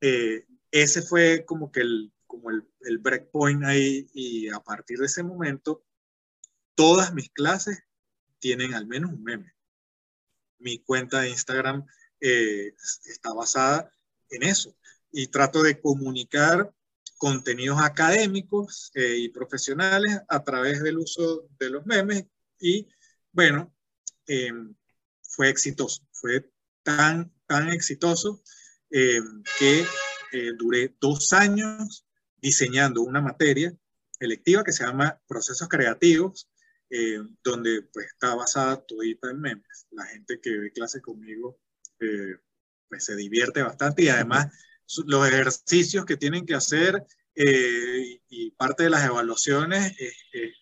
eh, ese fue como que el, como el, el breakpoint ahí y a partir de ese momento, todas mis clases tienen al menos un meme. Mi cuenta de Instagram eh, está basada en eso y trato de comunicar contenidos académicos eh, y profesionales a través del uso de los memes y bueno, em, fue exitoso, fue tan, tan exitoso em, que eh, duré dos años diseñando una materia electiva que se llama Procesos Creativos, eh, donde pues, está basada todita en memes. La gente que ve clase conmigo eh, pues, se divierte bastante y además los ejercicios que tienen que hacer y parte de las evaluaciones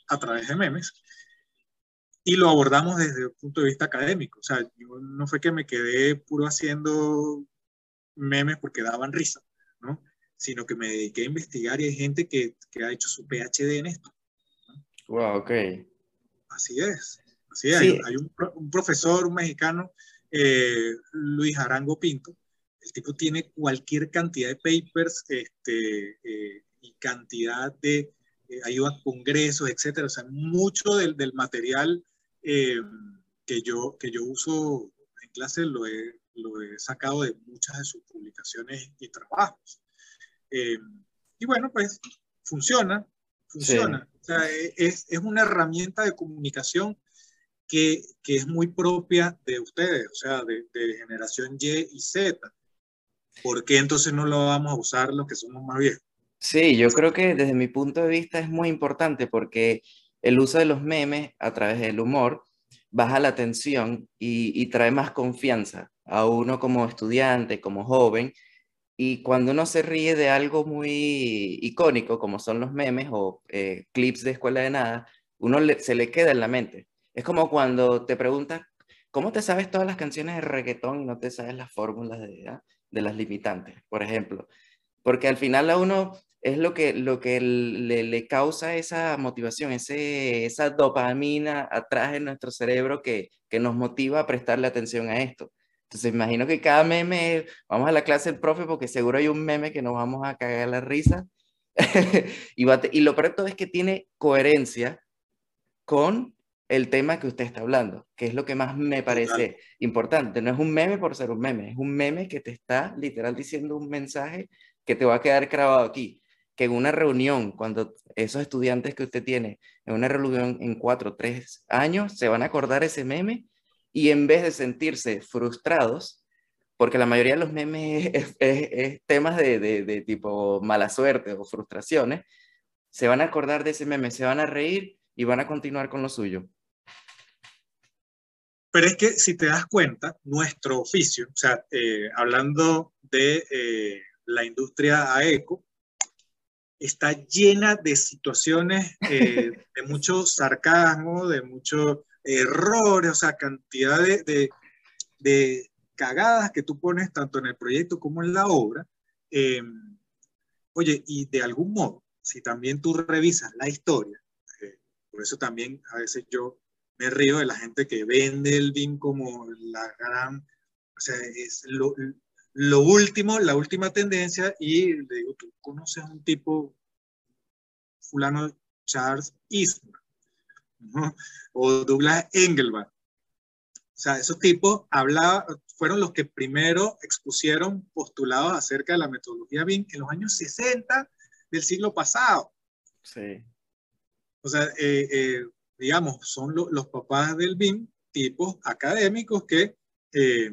a través de memes. Y lo abordamos desde el punto de vista académico. O sea, no fue que me quedé puro haciendo memes porque daban risa Sino que me dediqué a investigar y hay gente que, que ha hecho su PhD en esto. Wow, ok. Así es. Así es. Hay, un, un, profesor, un mexicano, eh, Luis Arango Pinto. El tipo tiene cualquier cantidad de papers este, eh, y cantidad de eh, ayuda a congresos, etcétera. O sea, mucho del, del material que, yo, que yo uso en clase lo he, lo he sacado de muchas de sus publicaciones y trabajos. Eh, y bueno, pues funciona, funciona. O sea, es, es, una herramienta de comunicación que, que, es muy propia de ustedes, o sea, de, de, generación Y y Z. ¿Por qué entonces no lo vamos a usar los que somos más viejos? Sí, yo creo que desde mi punto de vista es muy importante porque el uso de los memes a través del humor baja la tensión y, y trae más confianza a uno como estudiante, como joven, y cuando uno se ríe de algo muy icónico, como son los memes o eh, clips de escuela de nada, uno se le queda en la mente. Es como cuando te preguntas, ¿cómo te sabes todas las canciones de reggaetón y no te sabes las fórmulas de, ¿ah? de las limitantes, por ejemplo? Porque al final a uno es lo que, lo que le, le causa esa motivación, ese, esa dopamina atrás en nuestro cerebro que, que nos motiva a prestarle atención a esto. Entonces, imagino que cada meme, vamos a la clase del profe porque seguro hay un meme que nos vamos a cagar la risa. y, y lo peor es que tiene coherencia con el tema que usted está hablando, que es lo que más me parece importante. No es un meme por ser un meme, es un meme que te está literal diciendo un mensaje que te va a quedar grabado aquí. Que en una reunión, cuando esos estudiantes que usted tiene, en una reunión en cuatro o tres años, se van a acordar ese meme y en vez de sentirse frustrados, porque la mayoría de los memes es, temas de, de, tipo mala suerte o frustraciones, se van a acordar de ese meme, se van a reír y van a continuar con lo suyo. Pero es que si te das cuenta, nuestro oficio, o sea, eh, hablando de eh, la industria AECO, está llena de situaciones eh, de mucho sarcasmo, de mucho errores, o sea, cantidad de, de, cagadas que tú pones tanto en el proyecto como en la obra. Em, oye, y de algún modo, si también tú revisas la historia, eh, por eso también a veces yo me río de la gente que vende el BIM como la gran, o sea, es lo, lo último, la última tendencia, y le digo, tú conoces a un tipo, fulano Charles Eastman, o Douglas Engelbart. O sea, esos tipos hablaba, fueron los que primero expusieron postulados acerca de la metodología BIM en los años 60 del siglo pasado. Sí. O sea, eh, eh, digamos, son los papás del BIM, tipos académicos que eh,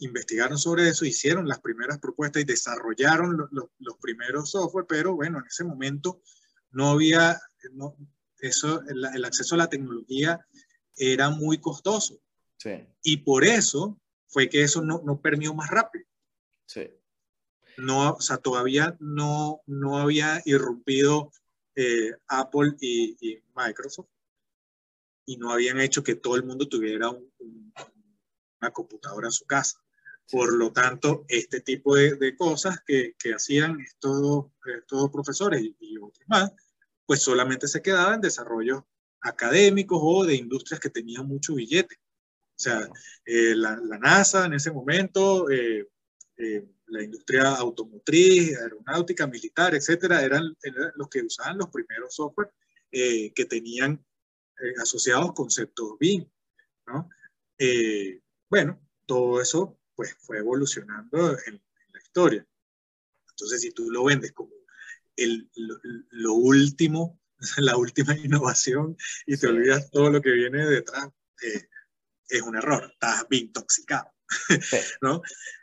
investigaron sobre eso, hicieron las primeras propuestas y desarrollaron los primeros software, pero bueno, en ese momento no había, no, eso, el, acceso a la tecnología era muy costoso. Sí. Y por eso fue que eso no, no permeó más rápido. Sí. no, o sea, todavía no, no había irrumpido eh, Apple y, Microsoft y no habían hecho que todo el mundo tuviera una computadora en su casa. Por lo tanto, este tipo de, cosas que, hacían estos, estos profesores y, otros más, pues solamente se quedaban en desarrollos académicos o de industrias que tenían mucho billete. O sea, eh, la, NASA en ese momento, eh, eh, la industria automotriz, aeronáutica, militar, etcétera, eran, los que usaban los primeros software que tenían asociados conceptos BIM. ¿no? bueno, todo eso pues fue evolucionando en, la historia. Entonces, si tú lo vendes como el, lo, último, la última innovación y te olvidas todo lo que viene detrás, eh, es un error, estás intoxicado. ¿no?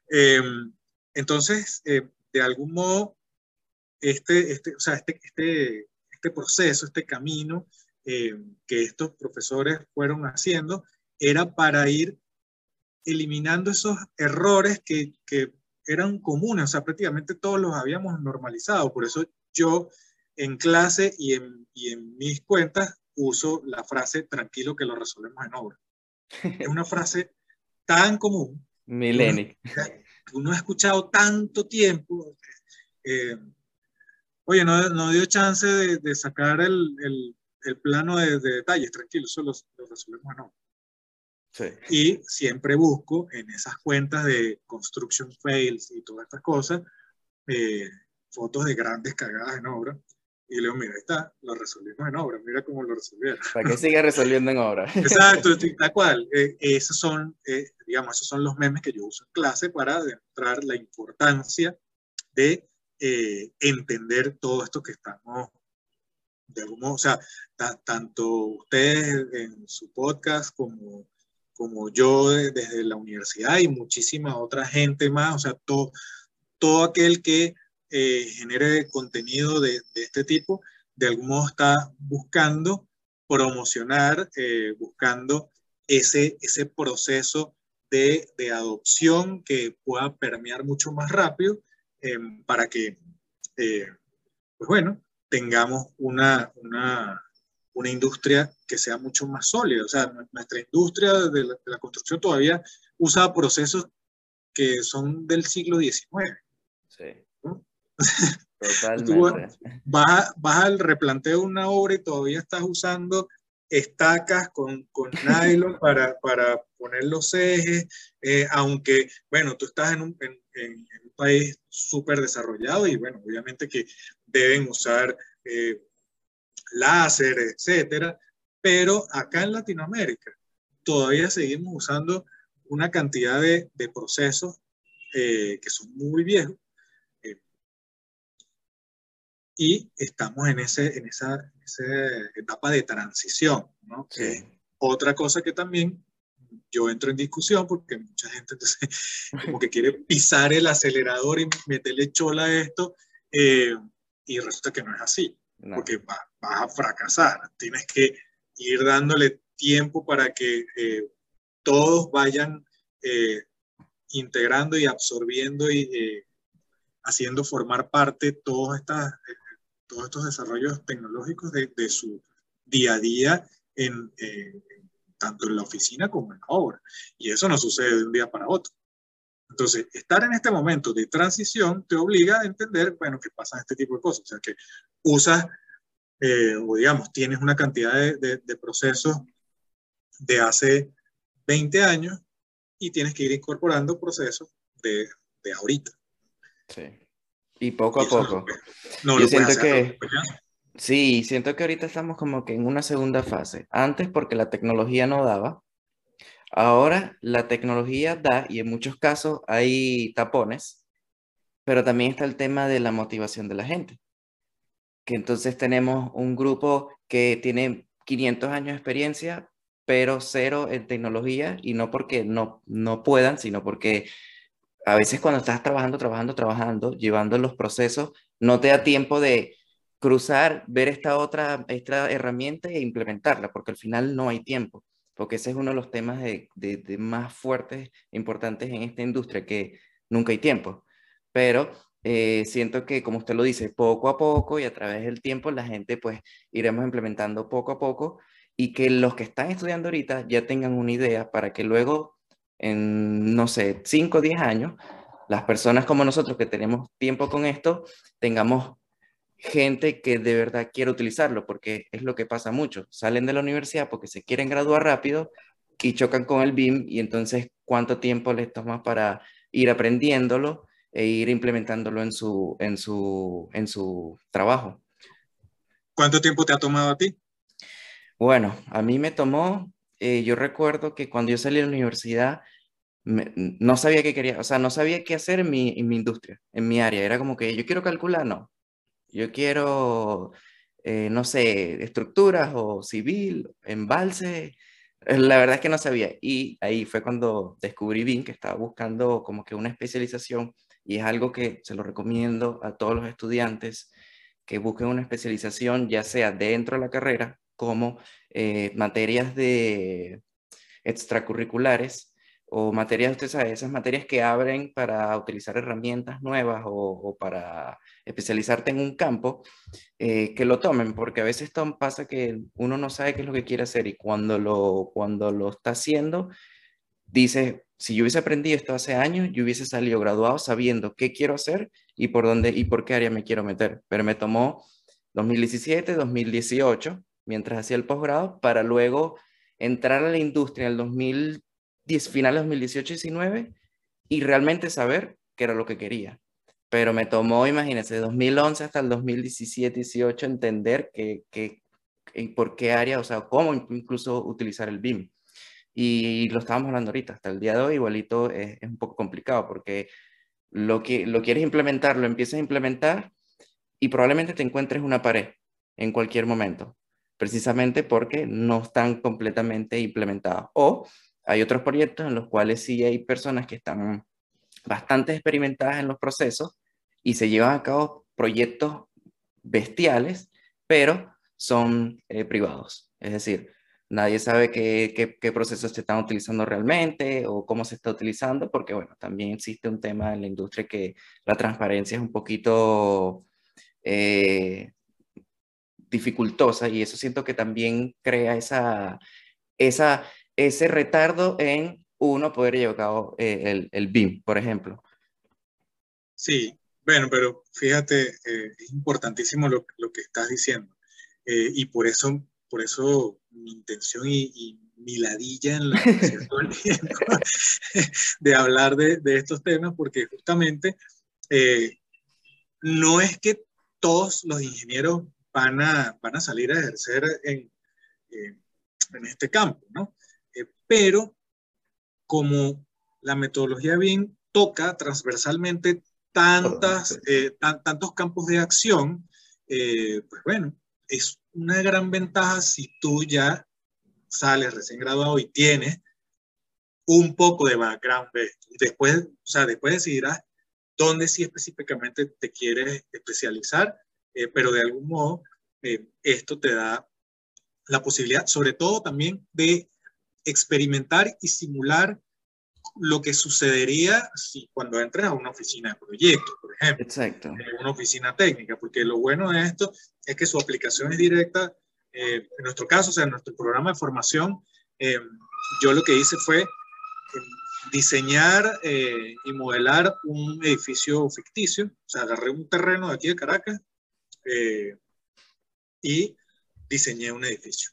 Em, entonces, eh, de algún modo, este, este, o sea, este, este, este proceso, este camino em, que estos profesores fueron haciendo, era para ir eliminando esos errores que, que, eran comunes, o sea, prácticamente todos los habíamos normalizado. Por eso yo en clase y en, y en mis cuentas uso la frase tranquilo que lo resolvemos en obra. Es una frase tan común. Milénica. Uno, ha escuchado tanto tiempo. Eh, oye, no, no, dio chance de, de sacar el, el, el plano de, de, detalles, tranquilo, eso lo, lo resolvemos en obra. Y siempre busco en esas cuentas de construction fails y todas estas cosas, eh, fotos de grandes cagadas en obra. Y le digo, mira, está, lo resolvimos en obra, mira cómo lo resolvieron. Para que siga resolviendo en obra. Exacto, tal cual. Eh, esos son, eh, digamos, esos son los memes que yo uso en clase para demostrar la importancia de entender todo esto que estamos de algún modo, o sea, tanto ustedes en su podcast como como yo desde la universidad y muchísima otra gente más, o sea, todo, todo aquel que eh, genere contenido de, este tipo, de algún modo está buscando promocionar, eh, buscando ese, ese proceso de, de, adopción que pueda permear mucho más rápido em, para que, eh, pues bueno, tengamos una, una, una industria que sea mucho más sólida. O sea, nuestra industria de la, construcción todavía usa procesos que son del siglo XIX. Sí. Totalmente. vas, al replanteo de una obra y todavía estás usando estacas con, con nylon para, para poner los ejes, eh, aunque, bueno, tú estás en un, en, un país súper desarrollado y, bueno, obviamente que deben usar eh, láser, etcétera, pero acá en Latinoamérica todavía seguimos usando una cantidad de, procesos eh, que son muy viejos y estamos en, ese, en esa, etapa de transición. ¿no? otra cosa que también yo entro en discusión porque mucha gente como que quiere pisar el acelerador y meterle chola a esto eh, y resulta que no es así porque vas a fracasar. Tienes que ir dándole tiempo para que eh, todos vayan eh, integrando y absorbiendo y eh, haciendo formar parte todos, estas, todos estos desarrollos tecnológicos de, de su día a día en, tanto en la oficina como en la obra. Y eso no sucede de un día para otro. Entonces, estar en este momento de transición te obliga a entender, bueno, que pasan este tipo de cosas. O sea, que usas, eh, o digamos, tienes una cantidad de, de, procesos de hace 20 años y tienes que ir incorporando procesos de, de ahorita. Sí. Y poco a poco. No, Yo siento que... Sí, siento que ahorita estamos como que en una segunda fase. Antes porque la tecnología no daba, Ahora la tecnología da y en muchos casos hay tapones, pero también está el tema de la motivación de la gente. Que entonces tenemos un grupo que tiene 500 años de experiencia, pero cero en tecnología y no porque no, no puedan, sino porque a veces cuando estás trabajando, trabajando, trabajando, llevando los procesos, no te da tiempo de cruzar, ver esta otra esta herramienta e implementarla, porque al final no hay tiempo porque ese es uno de los temas de, de, más fuertes, importantes en esta industria, que nunca hay tiempo. Pero eh, siento que, como usted lo dice, poco a poco y a través del tiempo la gente pues iremos implementando poco a poco y que los que están estudiando ahorita ya tengan una idea para que luego en, no sé, 5 o 10 años, las personas como nosotros que tenemos tiempo con esto, tengamos gente que de verdad quiere utilizarlo, porque es lo que pasa mucho. Salen de la universidad porque se quieren graduar rápido y chocan con el BIM y entonces cuánto tiempo les toma para ir aprendiéndolo e ir implementándolo en su, en su, en su trabajo. ¿Cuánto tiempo te ha tomado a ti? Bueno, a mí me tomó, eh, yo recuerdo que cuando yo salí de la universidad, no sabía qué quería, o sea, no sabía qué hacer en mi, en mi industria, en mi área. Era como que yo quiero calcular, no, yo quiero, eh, no sé, estructuras o civil, embalse. Eh, la verdad es que no sabía. Y ahí fue cuando descubrí BIM, que estaba buscando como que una especialización y es algo que se lo recomiendo a todos los estudiantes que busquen una especialización, ya sea dentro de la carrera como eh, materias de extracurriculares o materias, usted sabe, esas materias que abren para utilizar herramientas nuevas o, para especializarte en un campo, eh, que lo tomen, porque a veces pasa que uno no sabe qué es lo que quiere hacer y cuando lo, cuando lo está haciendo, dice, si yo hubiese aprendido esto hace años, yo hubiese salido graduado sabiendo qué quiero hacer y por dónde y por qué área me quiero meter. Pero me tomó 2017, 2018, mientras hacía el posgrado, para luego entrar a la industria en el 2000 finales 2018-19 y realmente saber qué era lo que quería. Pero me tomó, imagínense, de 2011 hasta el 2017-18 entender que, que, por qué área, o sea, cómo incluso utilizar el BIM. Y lo estábamos hablando ahorita, hasta el día de hoy igualito es, es un poco complicado porque lo que lo quieres implementar, lo empiezas a implementar y probablemente te encuentres una pared en cualquier momento, precisamente porque no están completamente implementados. O hay otros proyectos en los cuales sí hay personas que están bastante experimentadas en los procesos y se llevan a cabo proyectos bestiales, pero son eh, privados. Es decir, nadie sabe qué, qué, procesos se están utilizando realmente o cómo se está utilizando, porque bueno, también existe un tema en la industria que la transparencia es un poquito eh, dificultosa y eso siento que también crea esa, esa, ese retardo en uno poder llevar a cabo eh, el, el, BIM, por ejemplo. Sí, bueno, pero fíjate, eh, es importantísimo lo, lo, que estás diciendo. Eh, y por eso, por eso mi intención y, y mi ladilla en la de hablar de, de, estos temas, porque justamente no es que todos los ingenieros van a, van a salir a ejercer en, en este campo, ¿no? pero como la metodología BIM toca transversalmente tantas, eh, tantos campos de acción, eh, pues bueno, es una gran ventaja si tú ya sales recién graduado y tienes un poco de background de esto. Después, o sea, después decidirás dónde sí específicamente te quieres especializar, eh, pero de algún modo esto te da la posibilidad, sobre todo también de experimentar y simular lo que sucedería si cuando entres a una oficina de proyectos, por ejemplo. Exacto. En una oficina técnica, porque lo bueno de esto es que su aplicación es directa. Eh, en nuestro caso, o sea, en nuestro programa de formación, eh, yo lo que hice fue eh, diseñar y modelar un edificio ficticio. O sea, agarré un terreno de aquí de Caracas y diseñé un edificio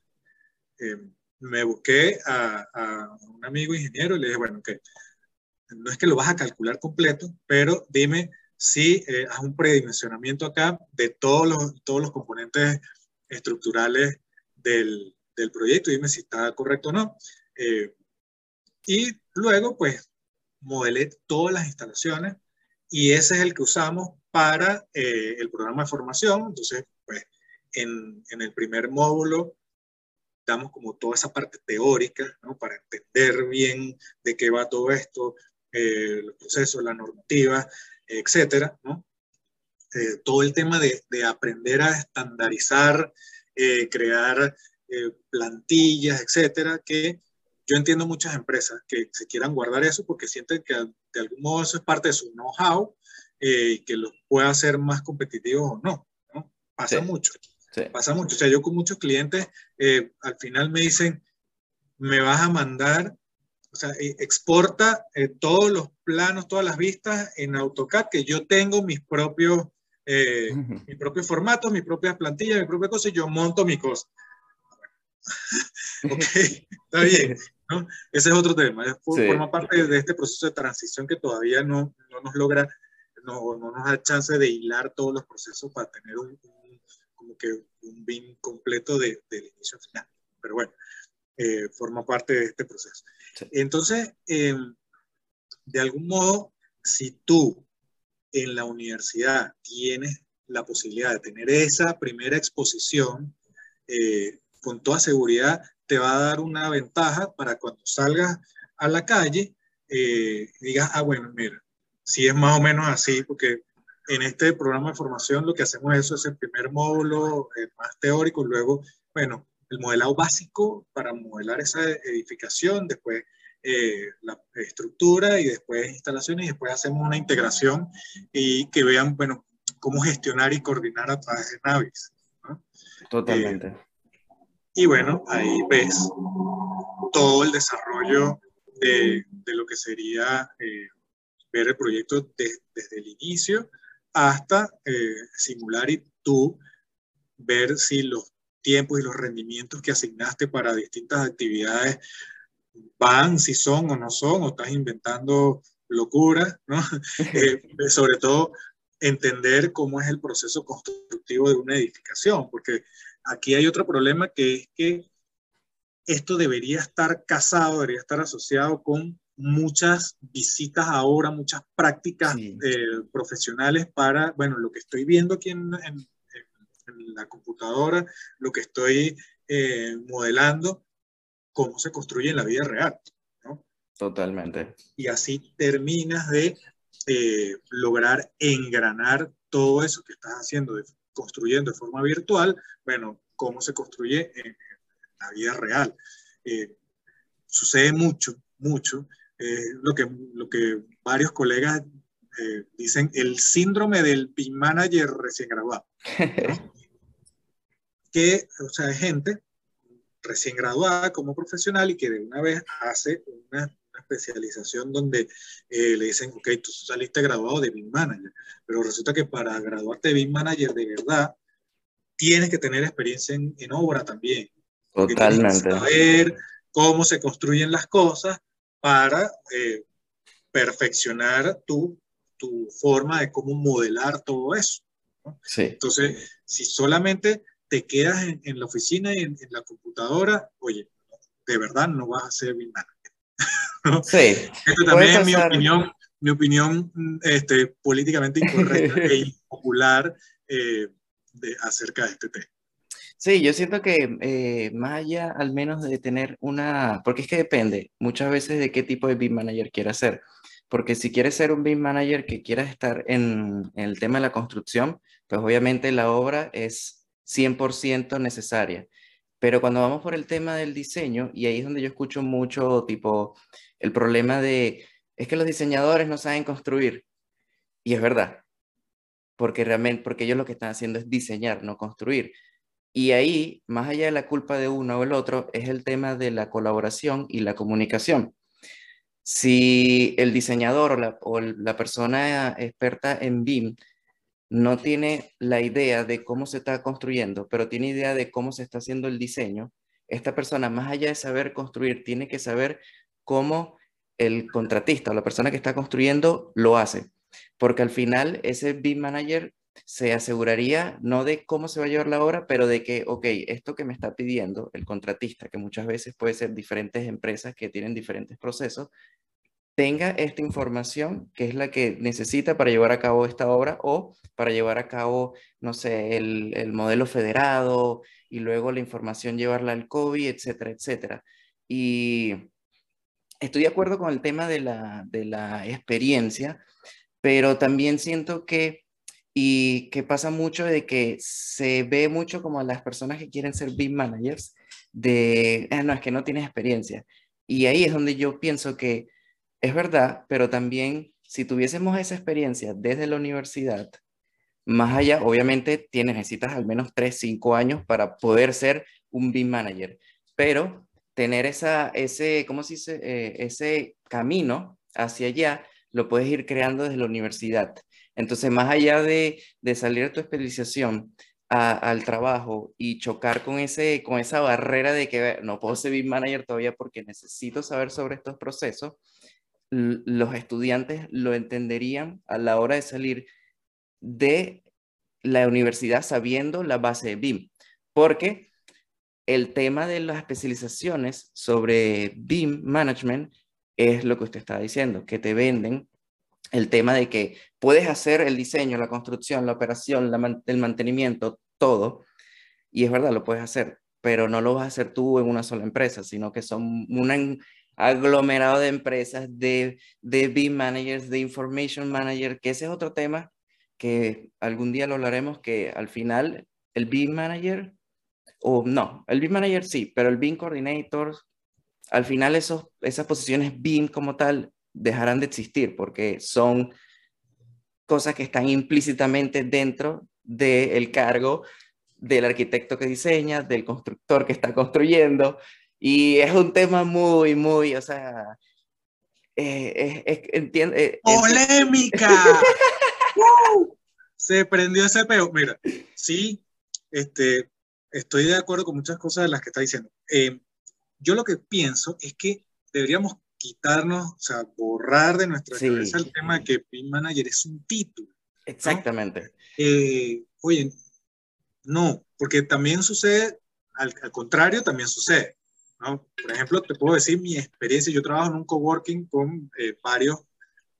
me busqué a, un amigo ingeniero y le dije, bueno, que no es que lo vas a calcular completo, pero dime si eh, haz un predimensionamiento acá de todos los, todos los componentes estructurales del, del proyecto, dime si está correcto o no. Eh, y luego, pues, modelé todas las instalaciones y ese es el que usamos para eh, el programa de formación. Entonces, pues, en, el primer módulo damos como toda esa parte teórica, ¿no? Para entender bien de qué va todo esto, eh, los procesos, la normativa, etcétera, ¿no? Eh, todo el tema de, de, aprender a estandarizar, eh, crear plantillas, etcétera, que yo entiendo muchas empresas que se quieran guardar eso porque sienten que de algún modo eso es parte de su know-how eh, que los pueda hacer más competitivos o no. ¿no? Pasa mucho. Pasa mucho. O sea, yo con muchos clientes eh, al final me dicen, me vas a mandar, o sea, eh, exporta todos los planos, todas las vistas en AutoCAD, que yo tengo mis propios, mis propios formatos, mis propias plantillas, mis propias cosas, y yo monto mi cosa. ok, está bien. ¿no? Ese es otro tema. Forma parte de este proceso de transición que todavía no, no nos logra no, no, nos da chance de hilar todos los procesos para tener un, como que un BIM completo de, del inicio al final. Pero bueno, eh, forma parte de este proceso. Entonces, em, de algún modo, si tú en la universidad tienes la posibilidad de tener esa primera exposición, eh, con toda seguridad te va a dar una ventaja para cuando salgas a la calle, eh, digas, ah, bueno, mira, si es más o menos así, porque en este programa de formación lo que hacemos eso es el primer módulo más teórico, luego, bueno, el modelado básico para modelar esa edificación, después eh, la estructura y después instalaciones y después hacemos una integración y que vean, bueno, cómo gestionar y coordinar a través de Navis. Totalmente. Eh, y bueno, ahí ves todo el desarrollo de, de lo que sería eh, ver el proyecto desde el inicio hasta eh, simular y tú ver si los tiempos y los rendimientos que asignaste para distintas actividades van, si son o no son, o estás inventando locuras, ¿no? Eh, sobre todo entender cómo es el proceso constructivo de una edificación, porque aquí hay otro problema que es que esto debería estar casado, debería estar asociado con muchas visitas ahora, muchas prácticas eh, profesionales para, bueno, lo que estoy viendo aquí en, la computadora, lo que estoy eh, modelando, cómo se construye en la vida real. ¿no? Totalmente. Y así terminas de eh, lograr engranar todo eso que estás haciendo, de, construyendo de forma virtual, bueno, cómo se construye en, la vida real. sucede mucho, mucho lo, que, lo que varios colegas eh, dicen el síndrome del BIM manager recién graduado. que, o sea, hay gente recién graduada como profesional y que de una vez hace una, especialización donde eh, le dicen, ok, tú saliste graduado de BIM manager, pero resulta que para graduarte de BIM manager de verdad, tienes que tener experiencia en, en obra también. Totalmente. Saber cómo se construyen las cosas para eh, perfeccionar tu, tu forma de cómo modelar todo eso. Sí. Entonces, si solamente te quedas en, la oficina y en, la computadora, oye, de verdad no vas a ser bien ¿no? Sí. Esto también es mi opinión, mi opinión este, políticamente incorrecta e impopular eh, de, acerca de este tema. Sí, yo siento que eh, más allá al menos de tener una, porque es que depende muchas veces de qué tipo de BIM manager quieras ser, porque si quieres ser un BIM manager que quieras estar en, el tema de la construcción, pues obviamente la obra es 100% necesaria, pero cuando vamos por el tema del diseño, y ahí es donde yo escucho mucho tipo el problema de, es que los diseñadores no saben construir, y es verdad, porque realmente, porque ellos lo que están haciendo es diseñar, no construir. Y ahí, más allá de la culpa de uno o el otro, es el tema de la colaboración y la comunicación. Si el diseñador o la, persona experta en BIM no tiene la idea de cómo se está construyendo, pero tiene idea de cómo se está haciendo el diseño, esta persona, más allá de saber construir, tiene que saber cómo el contratista o la persona que está construyendo lo hace. Porque al final ese BIM manager se aseguraría no de cómo se va a llevar la obra, pero de que, ok, esto que me está pidiendo el contratista, que muchas veces puede ser diferentes empresas que tienen diferentes procesos, tenga esta información que es la que necesita para llevar a cabo esta obra o para llevar a cabo, no sé, el, modelo federado y luego la información llevarla al COVID, etcétera, etcétera. Y estoy de acuerdo con el tema de la, de la experiencia, pero también siento que y que pasa mucho de que se ve mucho como las personas que quieren ser BIM managers, de, ah, no, es que no tienes experiencia. Y ahí es donde yo pienso que es verdad, pero también si tuviésemos esa experiencia desde la universidad, más allá, obviamente tienes, necesitas al menos 3, 5 años para poder ser un BIM manager, pero tener esa, ese, ¿cómo se dice? Eh, ese camino hacia allá lo puedes ir creando desde la universidad. Entonces, más allá de, de salir de tu especialización al trabajo y chocar con, ese, con esa barrera de que no puedo ser BIM manager todavía porque necesito saber sobre estos procesos, los estudiantes lo entenderían a la hora de salir de la universidad sabiendo la base de BIM, porque el tema de las especializaciones sobre BIM Management es lo que usted estaba diciendo, que te venden el tema de que puedes hacer el diseño, la construcción, la operación, el mantenimiento, todo, y es verdad, lo puedes hacer, pero no lo vas a hacer tú en una sola empresa, sino que son un aglomerado de empresas, de, de BIM managers, de information manager, que ese es otro tema que algún día lo hablaremos, que al final el BIM manager, o no, el BIM manager sí, pero el BIM coordinator, al final esos, esas posiciones BIM como tal dejarán de existir porque son cosas que están implícitamente dentro del cargo del arquitecto que diseña, del constructor que está construyendo. Y es un tema muy, muy, o sea, eh, es, entiende, eh, ¡Polémica! Se prendió ese peo. Mira, sí, este, estoy de acuerdo con muchas cosas de las que está diciendo. Eh, yo lo que pienso es que deberíamos quitarnos, o sea, borrar de nuestra cabeza el tema de que PIN Manager es un título. Exactamente. Eh, oye, no, porque también sucede, al, contrario, también sucede. ¿no? Por ejemplo, te puedo decir mi experiencia, yo trabajo en un coworking con eh, varios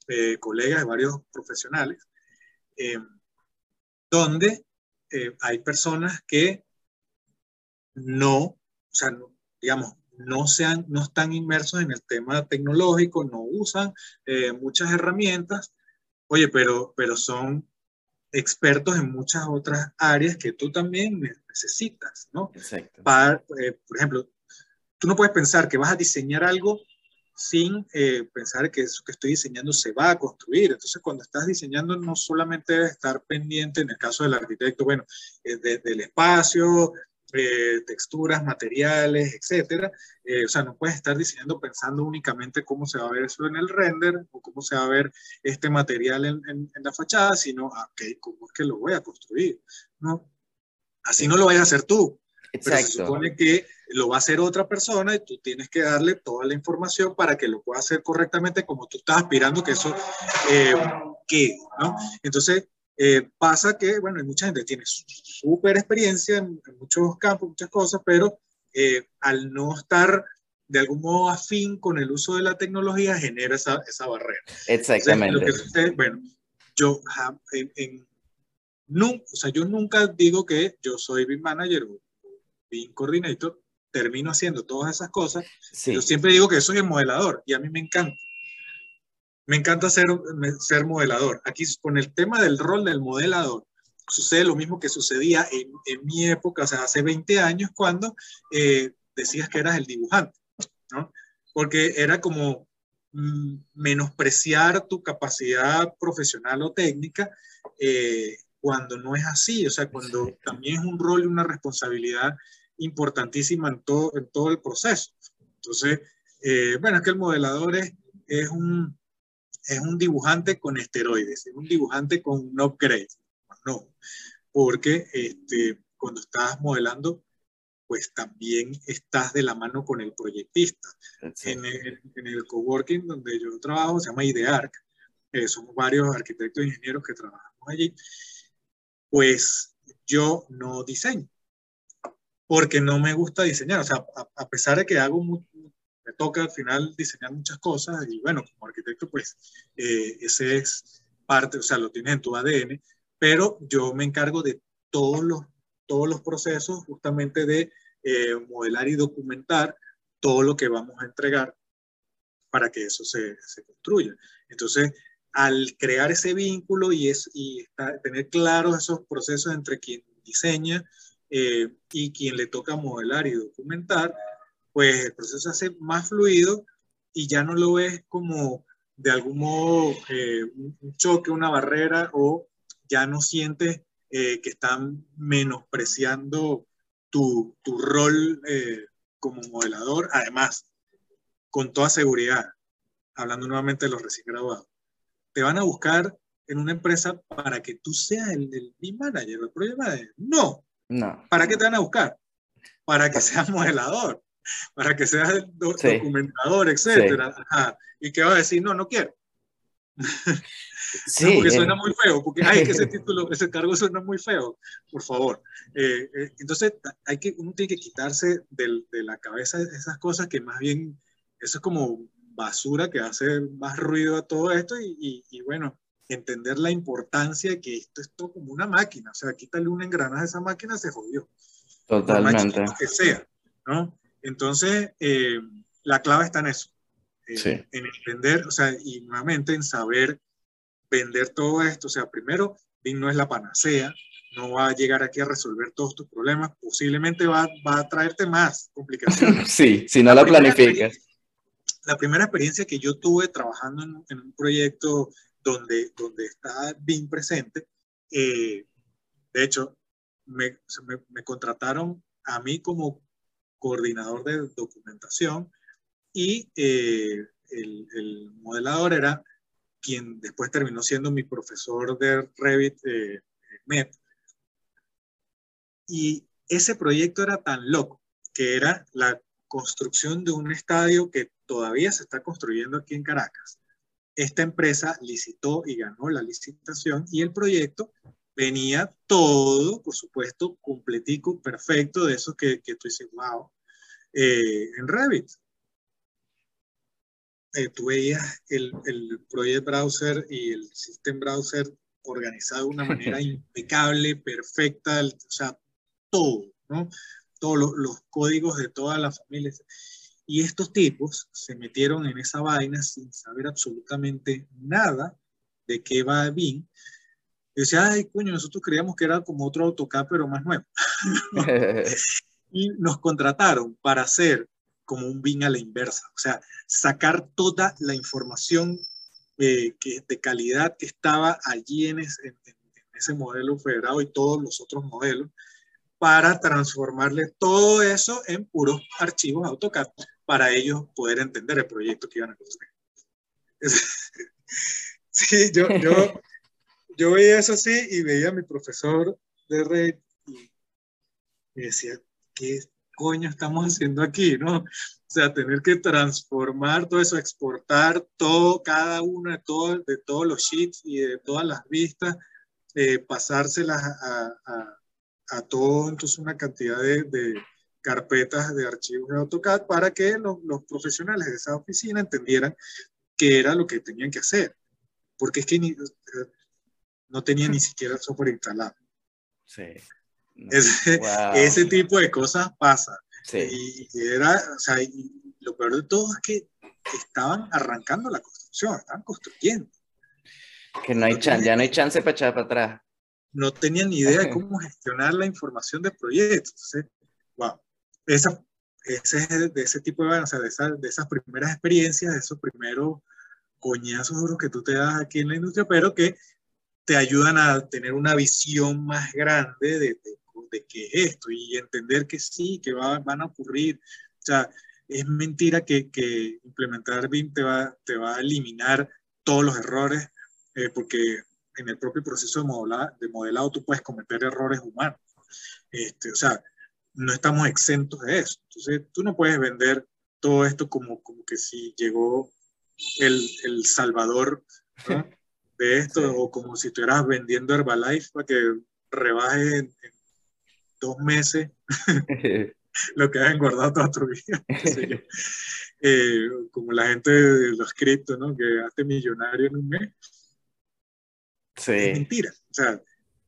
eh, colegas, varios profesionales, donde hay personas que no, o sea, digamos, no, sean, no están inmersos en el tema tecnológico, no usan eh, muchas herramientas, oye, pero, pero son expertos en muchas otras áreas que tú también necesitas, ¿no? Exacto. Para, eh, por ejemplo, tú no puedes pensar que vas a diseñar algo sin eh, pensar que eso que estoy diseñando se va a construir. Entonces, cuando estás diseñando, no solamente debes estar pendiente, en el caso del arquitecto, bueno, del espacio, eh, texturas, materiales, etcétera. Eh, o sea, no puedes estar diseñando pensando únicamente cómo se va a ver eso en el render o cómo se va a ver este material en, en, la fachada, sino, ah, ok, ¿cómo es que lo voy a construir? ¿No? Así no lo vayas a hacer tú. Exacto. Pero se supone que lo va a hacer otra persona y tú tienes que darle toda la información para que lo pueda hacer correctamente como tú estás aspirando que eso eh, quede, ¿no? Entonces, eh, pasa que, bueno, hay mucha gente que tiene súper experiencia en, muchos campos, muchas cosas, pero eh, al no estar de algún modo afín con el uso de la tecnología, genera esa, esa barrera. Exactamente. bueno, yo, en, o sea, yo nunca digo que yo soy BIM manager o BIM coordinator, termino haciendo todas esas cosas. Yo siempre digo que soy el modelador y a mí me encanta me encanta ser, ser modelador. Aquí con el tema del rol del modelador, sucede lo mismo que sucedía en, en mi época, o sea, hace 20 años, cuando eh, decías que eras el dibujante, ¿no? Porque era como mm, menospreciar tu capacidad profesional o técnica eh, cuando no es así, o sea, cuando también es un rol y una responsabilidad importantísima en todo, en todo el proceso. Entonces, eh, bueno, es que el modelador es, es un, es un dibujante con esteroides, es un dibujante con un upgrade. No, porque este, cuando estás modelando, pues también estás de la mano con el proyectista. En el, en el, coworking donde yo trabajo, se llama IDEARC, eh, somos varios arquitectos e ingenieros que trabajamos allí, pues yo no diseño, porque no me gusta diseñar. O sea, a, pesar de que hago me toca al final diseñar muchas cosas y bueno, como arquitecto pues eh, ese es parte, o sea, lo tienes en tu ADN, pero yo me encargo de todos los, todos los procesos justamente de eh, modelar y documentar todo lo que vamos a entregar para que eso se, se construya. Entonces, al crear ese vínculo y, es, y tener claros esos procesos entre quien diseña eh, y quien le toca modelar y documentar, pues el proceso se hace más fluido y ya no lo ves como de algún modo eh, un choque, una barrera o ya no sientes eh, que están menospreciando tu, tu rol eh, como modelador. Además, con toda seguridad, hablando nuevamente de los recién graduados, te van a buscar en una empresa para que tú seas el, el BIM manager, el project manager. No. No. ¿Para qué te van a buscar? Para que seas modelador, para que seas documentador, etcétera. Y que va a decir, no, no quiero. Sí, porque suena muy feo, porque ay, que ese título, ese cargo suena muy feo, por favor. Eh, eh, entonces, hay que, uno tiene que quitarse del, de la cabeza esas cosas que más bien, eso es como basura que hace más ruido a todo esto y, y, bueno, entender la importancia que esto es todo como una máquina, o sea, quítale un engranaje a esa máquina, se jodió. Totalmente. que sea, ¿no? Entonces, eh, la clave está en eso, en entender, o sea, y nuevamente en saber vender todo esto, o sea, primero, BIM no es la panacea, no va a llegar aquí a resolver todos tus problemas, posiblemente va, va a traerte más complicaciones. sí, si no la, planificas. La primera experiencia que yo tuve trabajando en, un proyecto donde, donde está BIM presente, eh, de hecho, me, me, contrataron a mí como coordinador de documentación y eh, el, el, modelador era quien después terminó siendo mi profesor de Revit eh, MEP. Y ese proyecto era tan loco que era la construcción de un estadio que todavía se está construyendo aquí en Caracas. Esta empresa licitó y ganó la licitación y el proyecto venía todo, por supuesto, completico, perfecto, de eso que, que tú dices, wow, eh, en Revit. Eh, tú veías el, el Project Browser y el System Browser organizado de una manera impecable, perfecta, o sea, todo, ¿no? Todos los, los códigos de todas las familias. Y estos tipos se metieron en esa vaina sin saber absolutamente nada de qué va bien. Y decía, ay, coño, nosotros creíamos que era como otro AutoCAD, pero más nuevo. y nos contrataron para hacer como un BIM a la inversa, o sea, sacar toda la información eh, que, de calidad que estaba allí en ese, ese modelo federado y todos los otros modelos, para transformarle todo eso en puros archivos AutoCAD para ellos poder entender el proyecto que iban a construir. sí, yo, yo, yo veía eso así y veía a mi profesor de red y me decía, ¿qué, coño estamos haciendo aquí, ¿no? O sea, tener que transformar todo eso, exportar todo, cada uno de, todo, de todos los sheets y de todas las vistas, eh, pasárselas a, a, a, todo, entonces una cantidad de, de, carpetas de archivos de AutoCAD para que los, los, profesionales de esa oficina entendieran qué era lo que tenían que hacer. Porque es que ni, no tenía ni siquiera el software instalado. Sí. Ese, ese, tipo de cosas pasa. Y, era, o sea, y lo peor de todo es que estaban arrancando la construcción, estaban construyendo. Que no hay chance, ya no hay chance para echar para atrás. No tenían ni idea de cómo gestionar la información de proyectos. Entonces, wow, esa, ese, de ese tipo de, o sea, de, esa, de esas primeras experiencias, de esos primeros coñazos duros que tú te das aquí en la industria, pero que te ayudan a tener una visión más grande de, de de qué es esto y entender que sí, que va, van a ocurrir. O sea, es mentira que, que implementar BIM te va, te va a eliminar todos los errores, eh, porque en el propio proceso de modelado, de modelado tú puedes cometer errores humanos. Este, o sea, no estamos exentos de eso. Entonces, tú no puedes vender todo esto como, como que si llegó el, el salvador de esto, o como si estuvieras vendiendo Herbalife para que rebaje en, en dos meses lo que has guardado toda tu vida. eh, como la gente de los criptos, ¿no? Que hace millonario en un mes. Sí. Es mentira. O sea,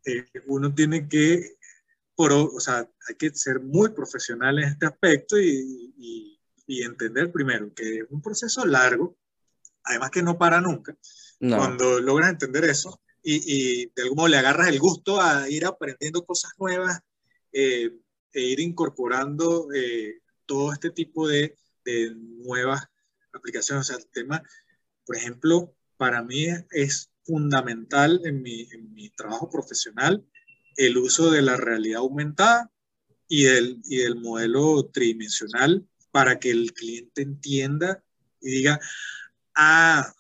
eh, uno tiene que, por, o sea, hay que ser muy profesional en este aspecto y, y, y, entender primero que es un proceso largo, además que no para nunca. No. Cuando logras entender eso y, y de algún modo le agarras el gusto a ir aprendiendo cosas nuevas, eh, e ir incorporando eh, todo este tipo de, de, nuevas aplicaciones. O sea, el tema, por ejemplo, para mí es fundamental en mi, en mi trabajo profesional el uso de la realidad aumentada y del, y del modelo tridimensional para que el cliente entienda y diga, ah,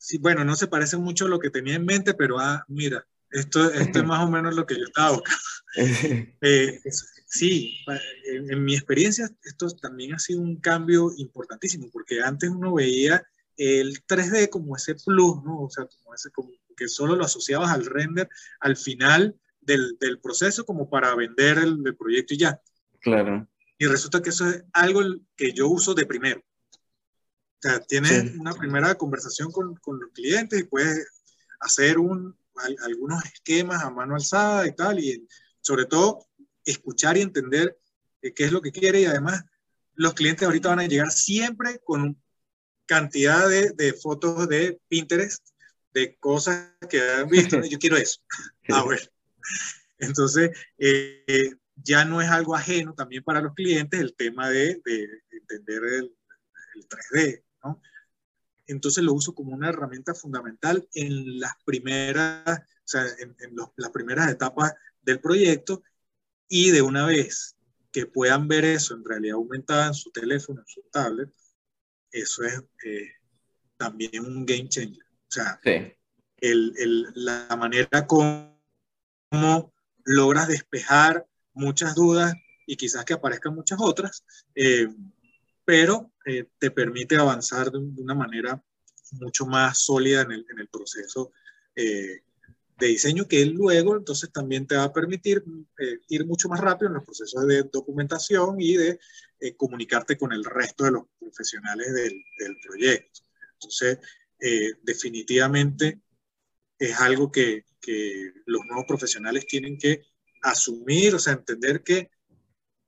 sí, bueno, no se parece mucho a lo que tenía en mente, pero ah, mira, esto, esto es más o menos lo que yo estaba buscando. Eh, sí, en, en, mi experiencia esto también ha sido un cambio importantísimo, porque antes uno veía el 3D como ese plus, ¿no? O sea, como ese, como que solo lo asociabas al render al final del, del proceso como para vender el, el, proyecto y ya. Claro. Y resulta que eso es algo que yo uso de primero. O sea, tienes sí. una primera conversación con, con, los clientes y puedes hacer un, algunos esquemas a mano alzada y tal, y sobre todo escuchar y entender qué es lo que quiere y además los clientes ahorita van a llegar siempre con cantidad de, de, fotos de Pinterest, de cosas que han visto, yo quiero eso. Ah, bueno. Entonces, eh, ya no es algo ajeno también para los clientes el tema de, de entender el, el, 3D, ¿no? Entonces lo uso como una herramienta fundamental en las primeras, o sea, en, en los, las primeras etapas del proyecto y de una vez que puedan ver eso en realidad aumentada en su teléfono, en su tablet, eso es eh, también un game changer. O sea, sí. el, el, la manera como logras despejar muchas dudas y quizás que aparezcan muchas otras, eh, pero eh, te permite avanzar de, una manera mucho más sólida en el, en el proceso eh, de diseño que luego entonces también te va a permitir eh, ir mucho más rápido en los procesos de documentación y de eh, comunicarte con el resto de los profesionales del, del proyecto. Entonces, eh, definitivamente es algo que, que, los nuevos profesionales tienen que asumir, o sea, entender que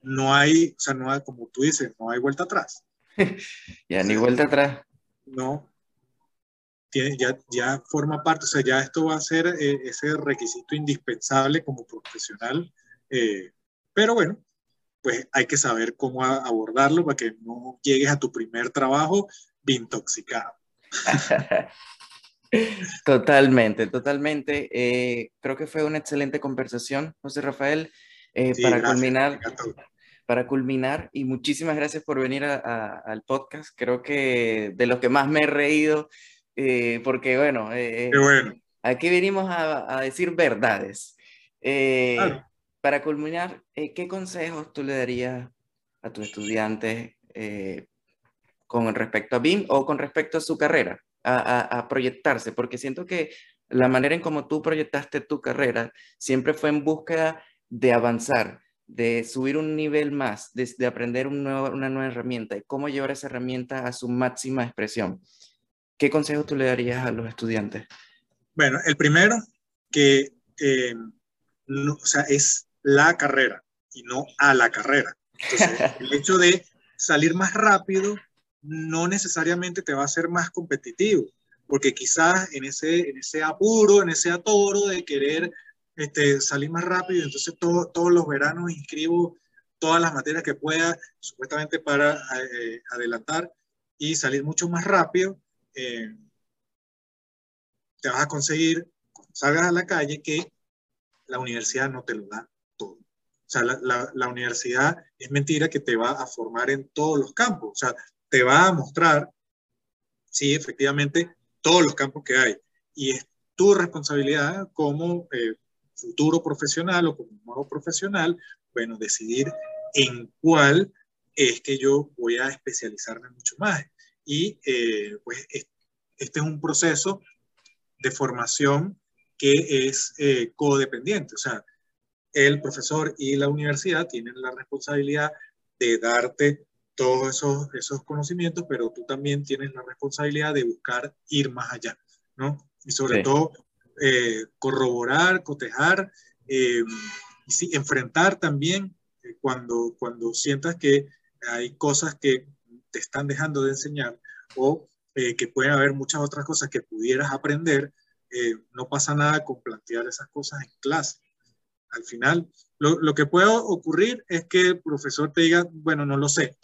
no hay, o sea, no hay, como tú dices, no hay vuelta atrás. ya, ni vuelta atrás. No, tiene, ya, ya forma parte, o sea, ya esto va a ser eh, ese requisito indispensable como profesional, eh, pero bueno, pues hay que saber cómo abordarlo para que no llegues a tu primer trabajo intoxicado. totalmente, totalmente. Eh, creo que fue una excelente conversación, José Rafael. Eh, sí, para gracias, culminar, para culminar, y muchísimas gracias por venir a, a, al podcast. Creo que de lo que más me he reído eh, porque bueno, eh, bueno, aquí venimos a, a decir verdades. Eh, claro. Para culminar, ¿qué consejos tú le darías a tus estudiantes con respecto a BIM o con respecto a su carrera, a proyectarse? Porque siento que la manera en cómo tú proyectaste tu carrera siempre fue en búsqueda de avanzar, de subir un nivel más, de, de aprender un nuevo, una nueva herramienta y cómo llevar esa herramienta a su máxima expresión. ¿Qué consejo tú le darías a los estudiantes? Bueno, el primero, que eh, no, o sea, es la carrera y no a la carrera. Entonces, el hecho de salir más rápido no necesariamente te va a hacer más competitivo, porque quizás en ese, en ese apuro, en ese atoro de querer este, más rápido, entonces todo, todos los veranos inscribo todas las materias que pueda, supuestamente para eh, adelantar y salir mucho más rápido, eh, te vas a conseguir, cuando salgas a la calle, que la universidad no te lo da todo. O sea, la, la, la, universidad es mentira que te va a formar en todos los campos. O sea, te va a mostrar, sí, efectivamente, todos los campos que hay. Y es tu responsabilidad como eh, futuro profesional o como nuevo profesional, bueno, decidir en cuál es que yo voy a especializarme mucho más y eh, pues este es un proceso de formación que es eh, codependiente, o sea, el profesor y la universidad tienen la responsabilidad de darte todos esos, esos conocimientos, pero tú también tienes la responsabilidad de buscar ir más allá, ¿no? Y sobre sí. todo eh, corroborar, cotejar eh, y enfrentar también eh, cuando, cuando sientas que hay cosas que te están dejando de enseñar o eh, que pueden haber muchas otras cosas que pudieras aprender, no pasa nada con plantear esas cosas en clase. Al final, lo, lo, que puede ocurrir es que el profesor te diga, bueno, no lo sé,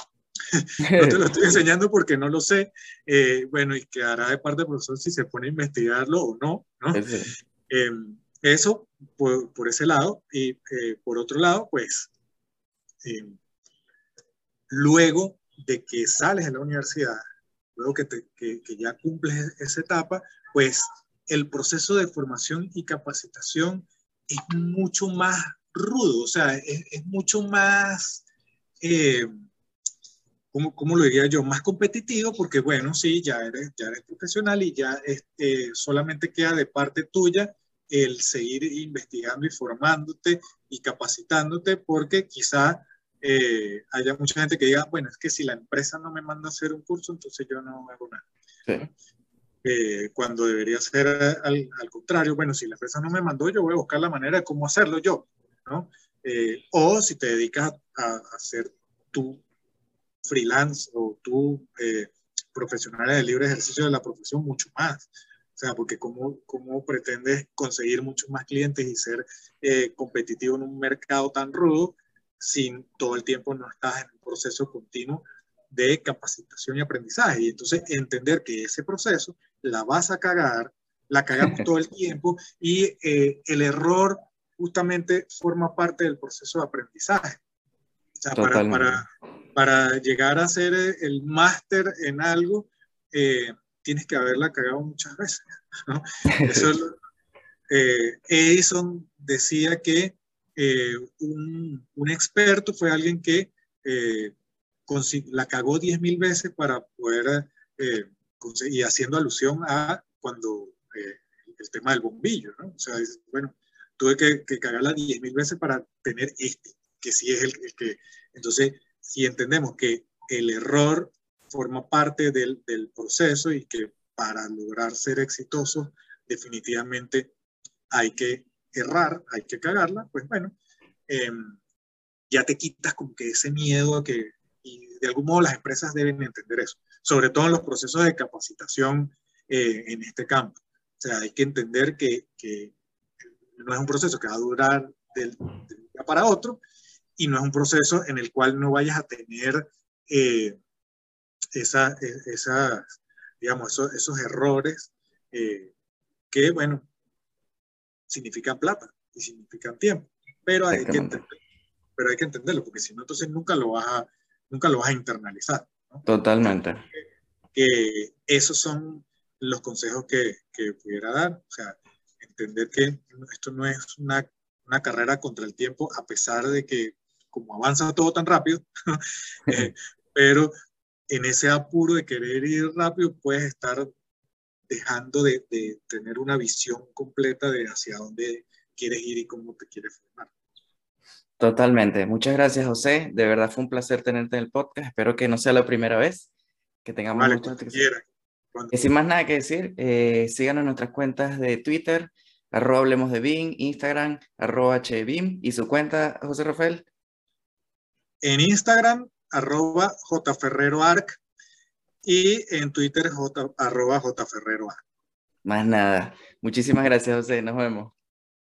no te lo estoy enseñando porque no lo sé. Eh, bueno, y quedará de parte del profesor si se pone a investigarlo o no, ¿no? Em, eso por, por, ese lado. Y eh, por otro lado, pues, em, luego de que sales de la universidad, luego que, te, que, que ya cumples esa etapa, pues el proceso de formación y capacitación es mucho más rudo, o sea, es, es mucho más, eh, ¿cómo, ¿cómo, lo diría yo? Más competitivo, porque bueno, sí, ya eres, ya eres profesional y ya este, solamente queda de parte tuya el seguir investigando y formándote y capacitándote, porque quizá eh, haya mucha gente que diga, bueno, es que si la empresa no me manda a hacer un curso, entonces yo no hago nada. Sí. Eh, cuando debería ser al, al, contrario, bueno, si la empresa no me mandó, yo voy a buscar la manera de cómo hacerlo yo, ¿no? Eh, o si te dedicas a, a, hacer tu freelance o tu eh, profesional de libre ejercicio de la profesión, mucho más. O sea, porque cómo, cómo pretendes conseguir muchos más clientes y ser eh, competitivo en un mercado tan rudo sin todo el tiempo no estás en un proceso continuo de capacitación y aprendizaje. Y entonces entender que ese proceso la vas a cagar, la cagamos todo el tiempo y eh, el error justamente forma parte del proceso de aprendizaje. O sea, para, para, para, llegar a ser el máster en algo, eh, tienes que haberla cagado muchas veces. ¿no? Eso es eh, Edison decía que eh, un, un, experto fue alguien que eh, la cagó 10.000 veces para poder eh, y haciendo alusión a cuando eh, el tema del bombillo, ¿no? O sea, bueno, tuve que, que cagarla 10.000 veces para tener este, que sí es el, el, que... Entonces, si entendemos que el error forma parte del, del proceso y que para lograr ser exitosos, definitivamente hay que errar, hay que cagarla, pues bueno, eh, ya te quitas como que ese miedo a que, y de algún modo las empresas deben entender eso sobre todo en los procesos de capacitación eh, en este campo. O sea, hay que entender que, que, no es un proceso que va a durar del, del, día para otro y no es un proceso en el cual no vayas a tener eh, esa, esa, digamos, esos, esos errores eh, que, bueno, significan plata y significan tiempo. Pero hay, que pero hay que entenderlo, porque si no, entonces nunca lo vas a, nunca lo vas a internalizar. Totalmente. Que esos son los consejos que, que, pudiera dar. O sea, entender que esto no es una, una, carrera contra el tiempo, a pesar de que como avanza todo tan rápido, eh, pero en ese apuro de querer ir rápido puedes estar dejando de, de, tener una visión completa de hacia dónde quieres ir y cómo te quieres formar. Totalmente. Muchas gracias, José. De verdad fue un placer tenerte en el podcast. Espero que no sea la primera vez que tengamos vale, mucho y sin más nada que decir, eh, síganos en nuestras cuentas de Twitter, arroba hablemos de BIM, Instagram, arroba HBIM, y su cuenta, José Rafael. En Instagram, arroba jferreroarc, y en Twitter, j, arroba jferreroarc. Más nada. Muchísimas gracias, José. Nos vemos.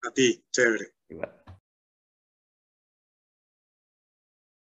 A ti, chévere. Igual.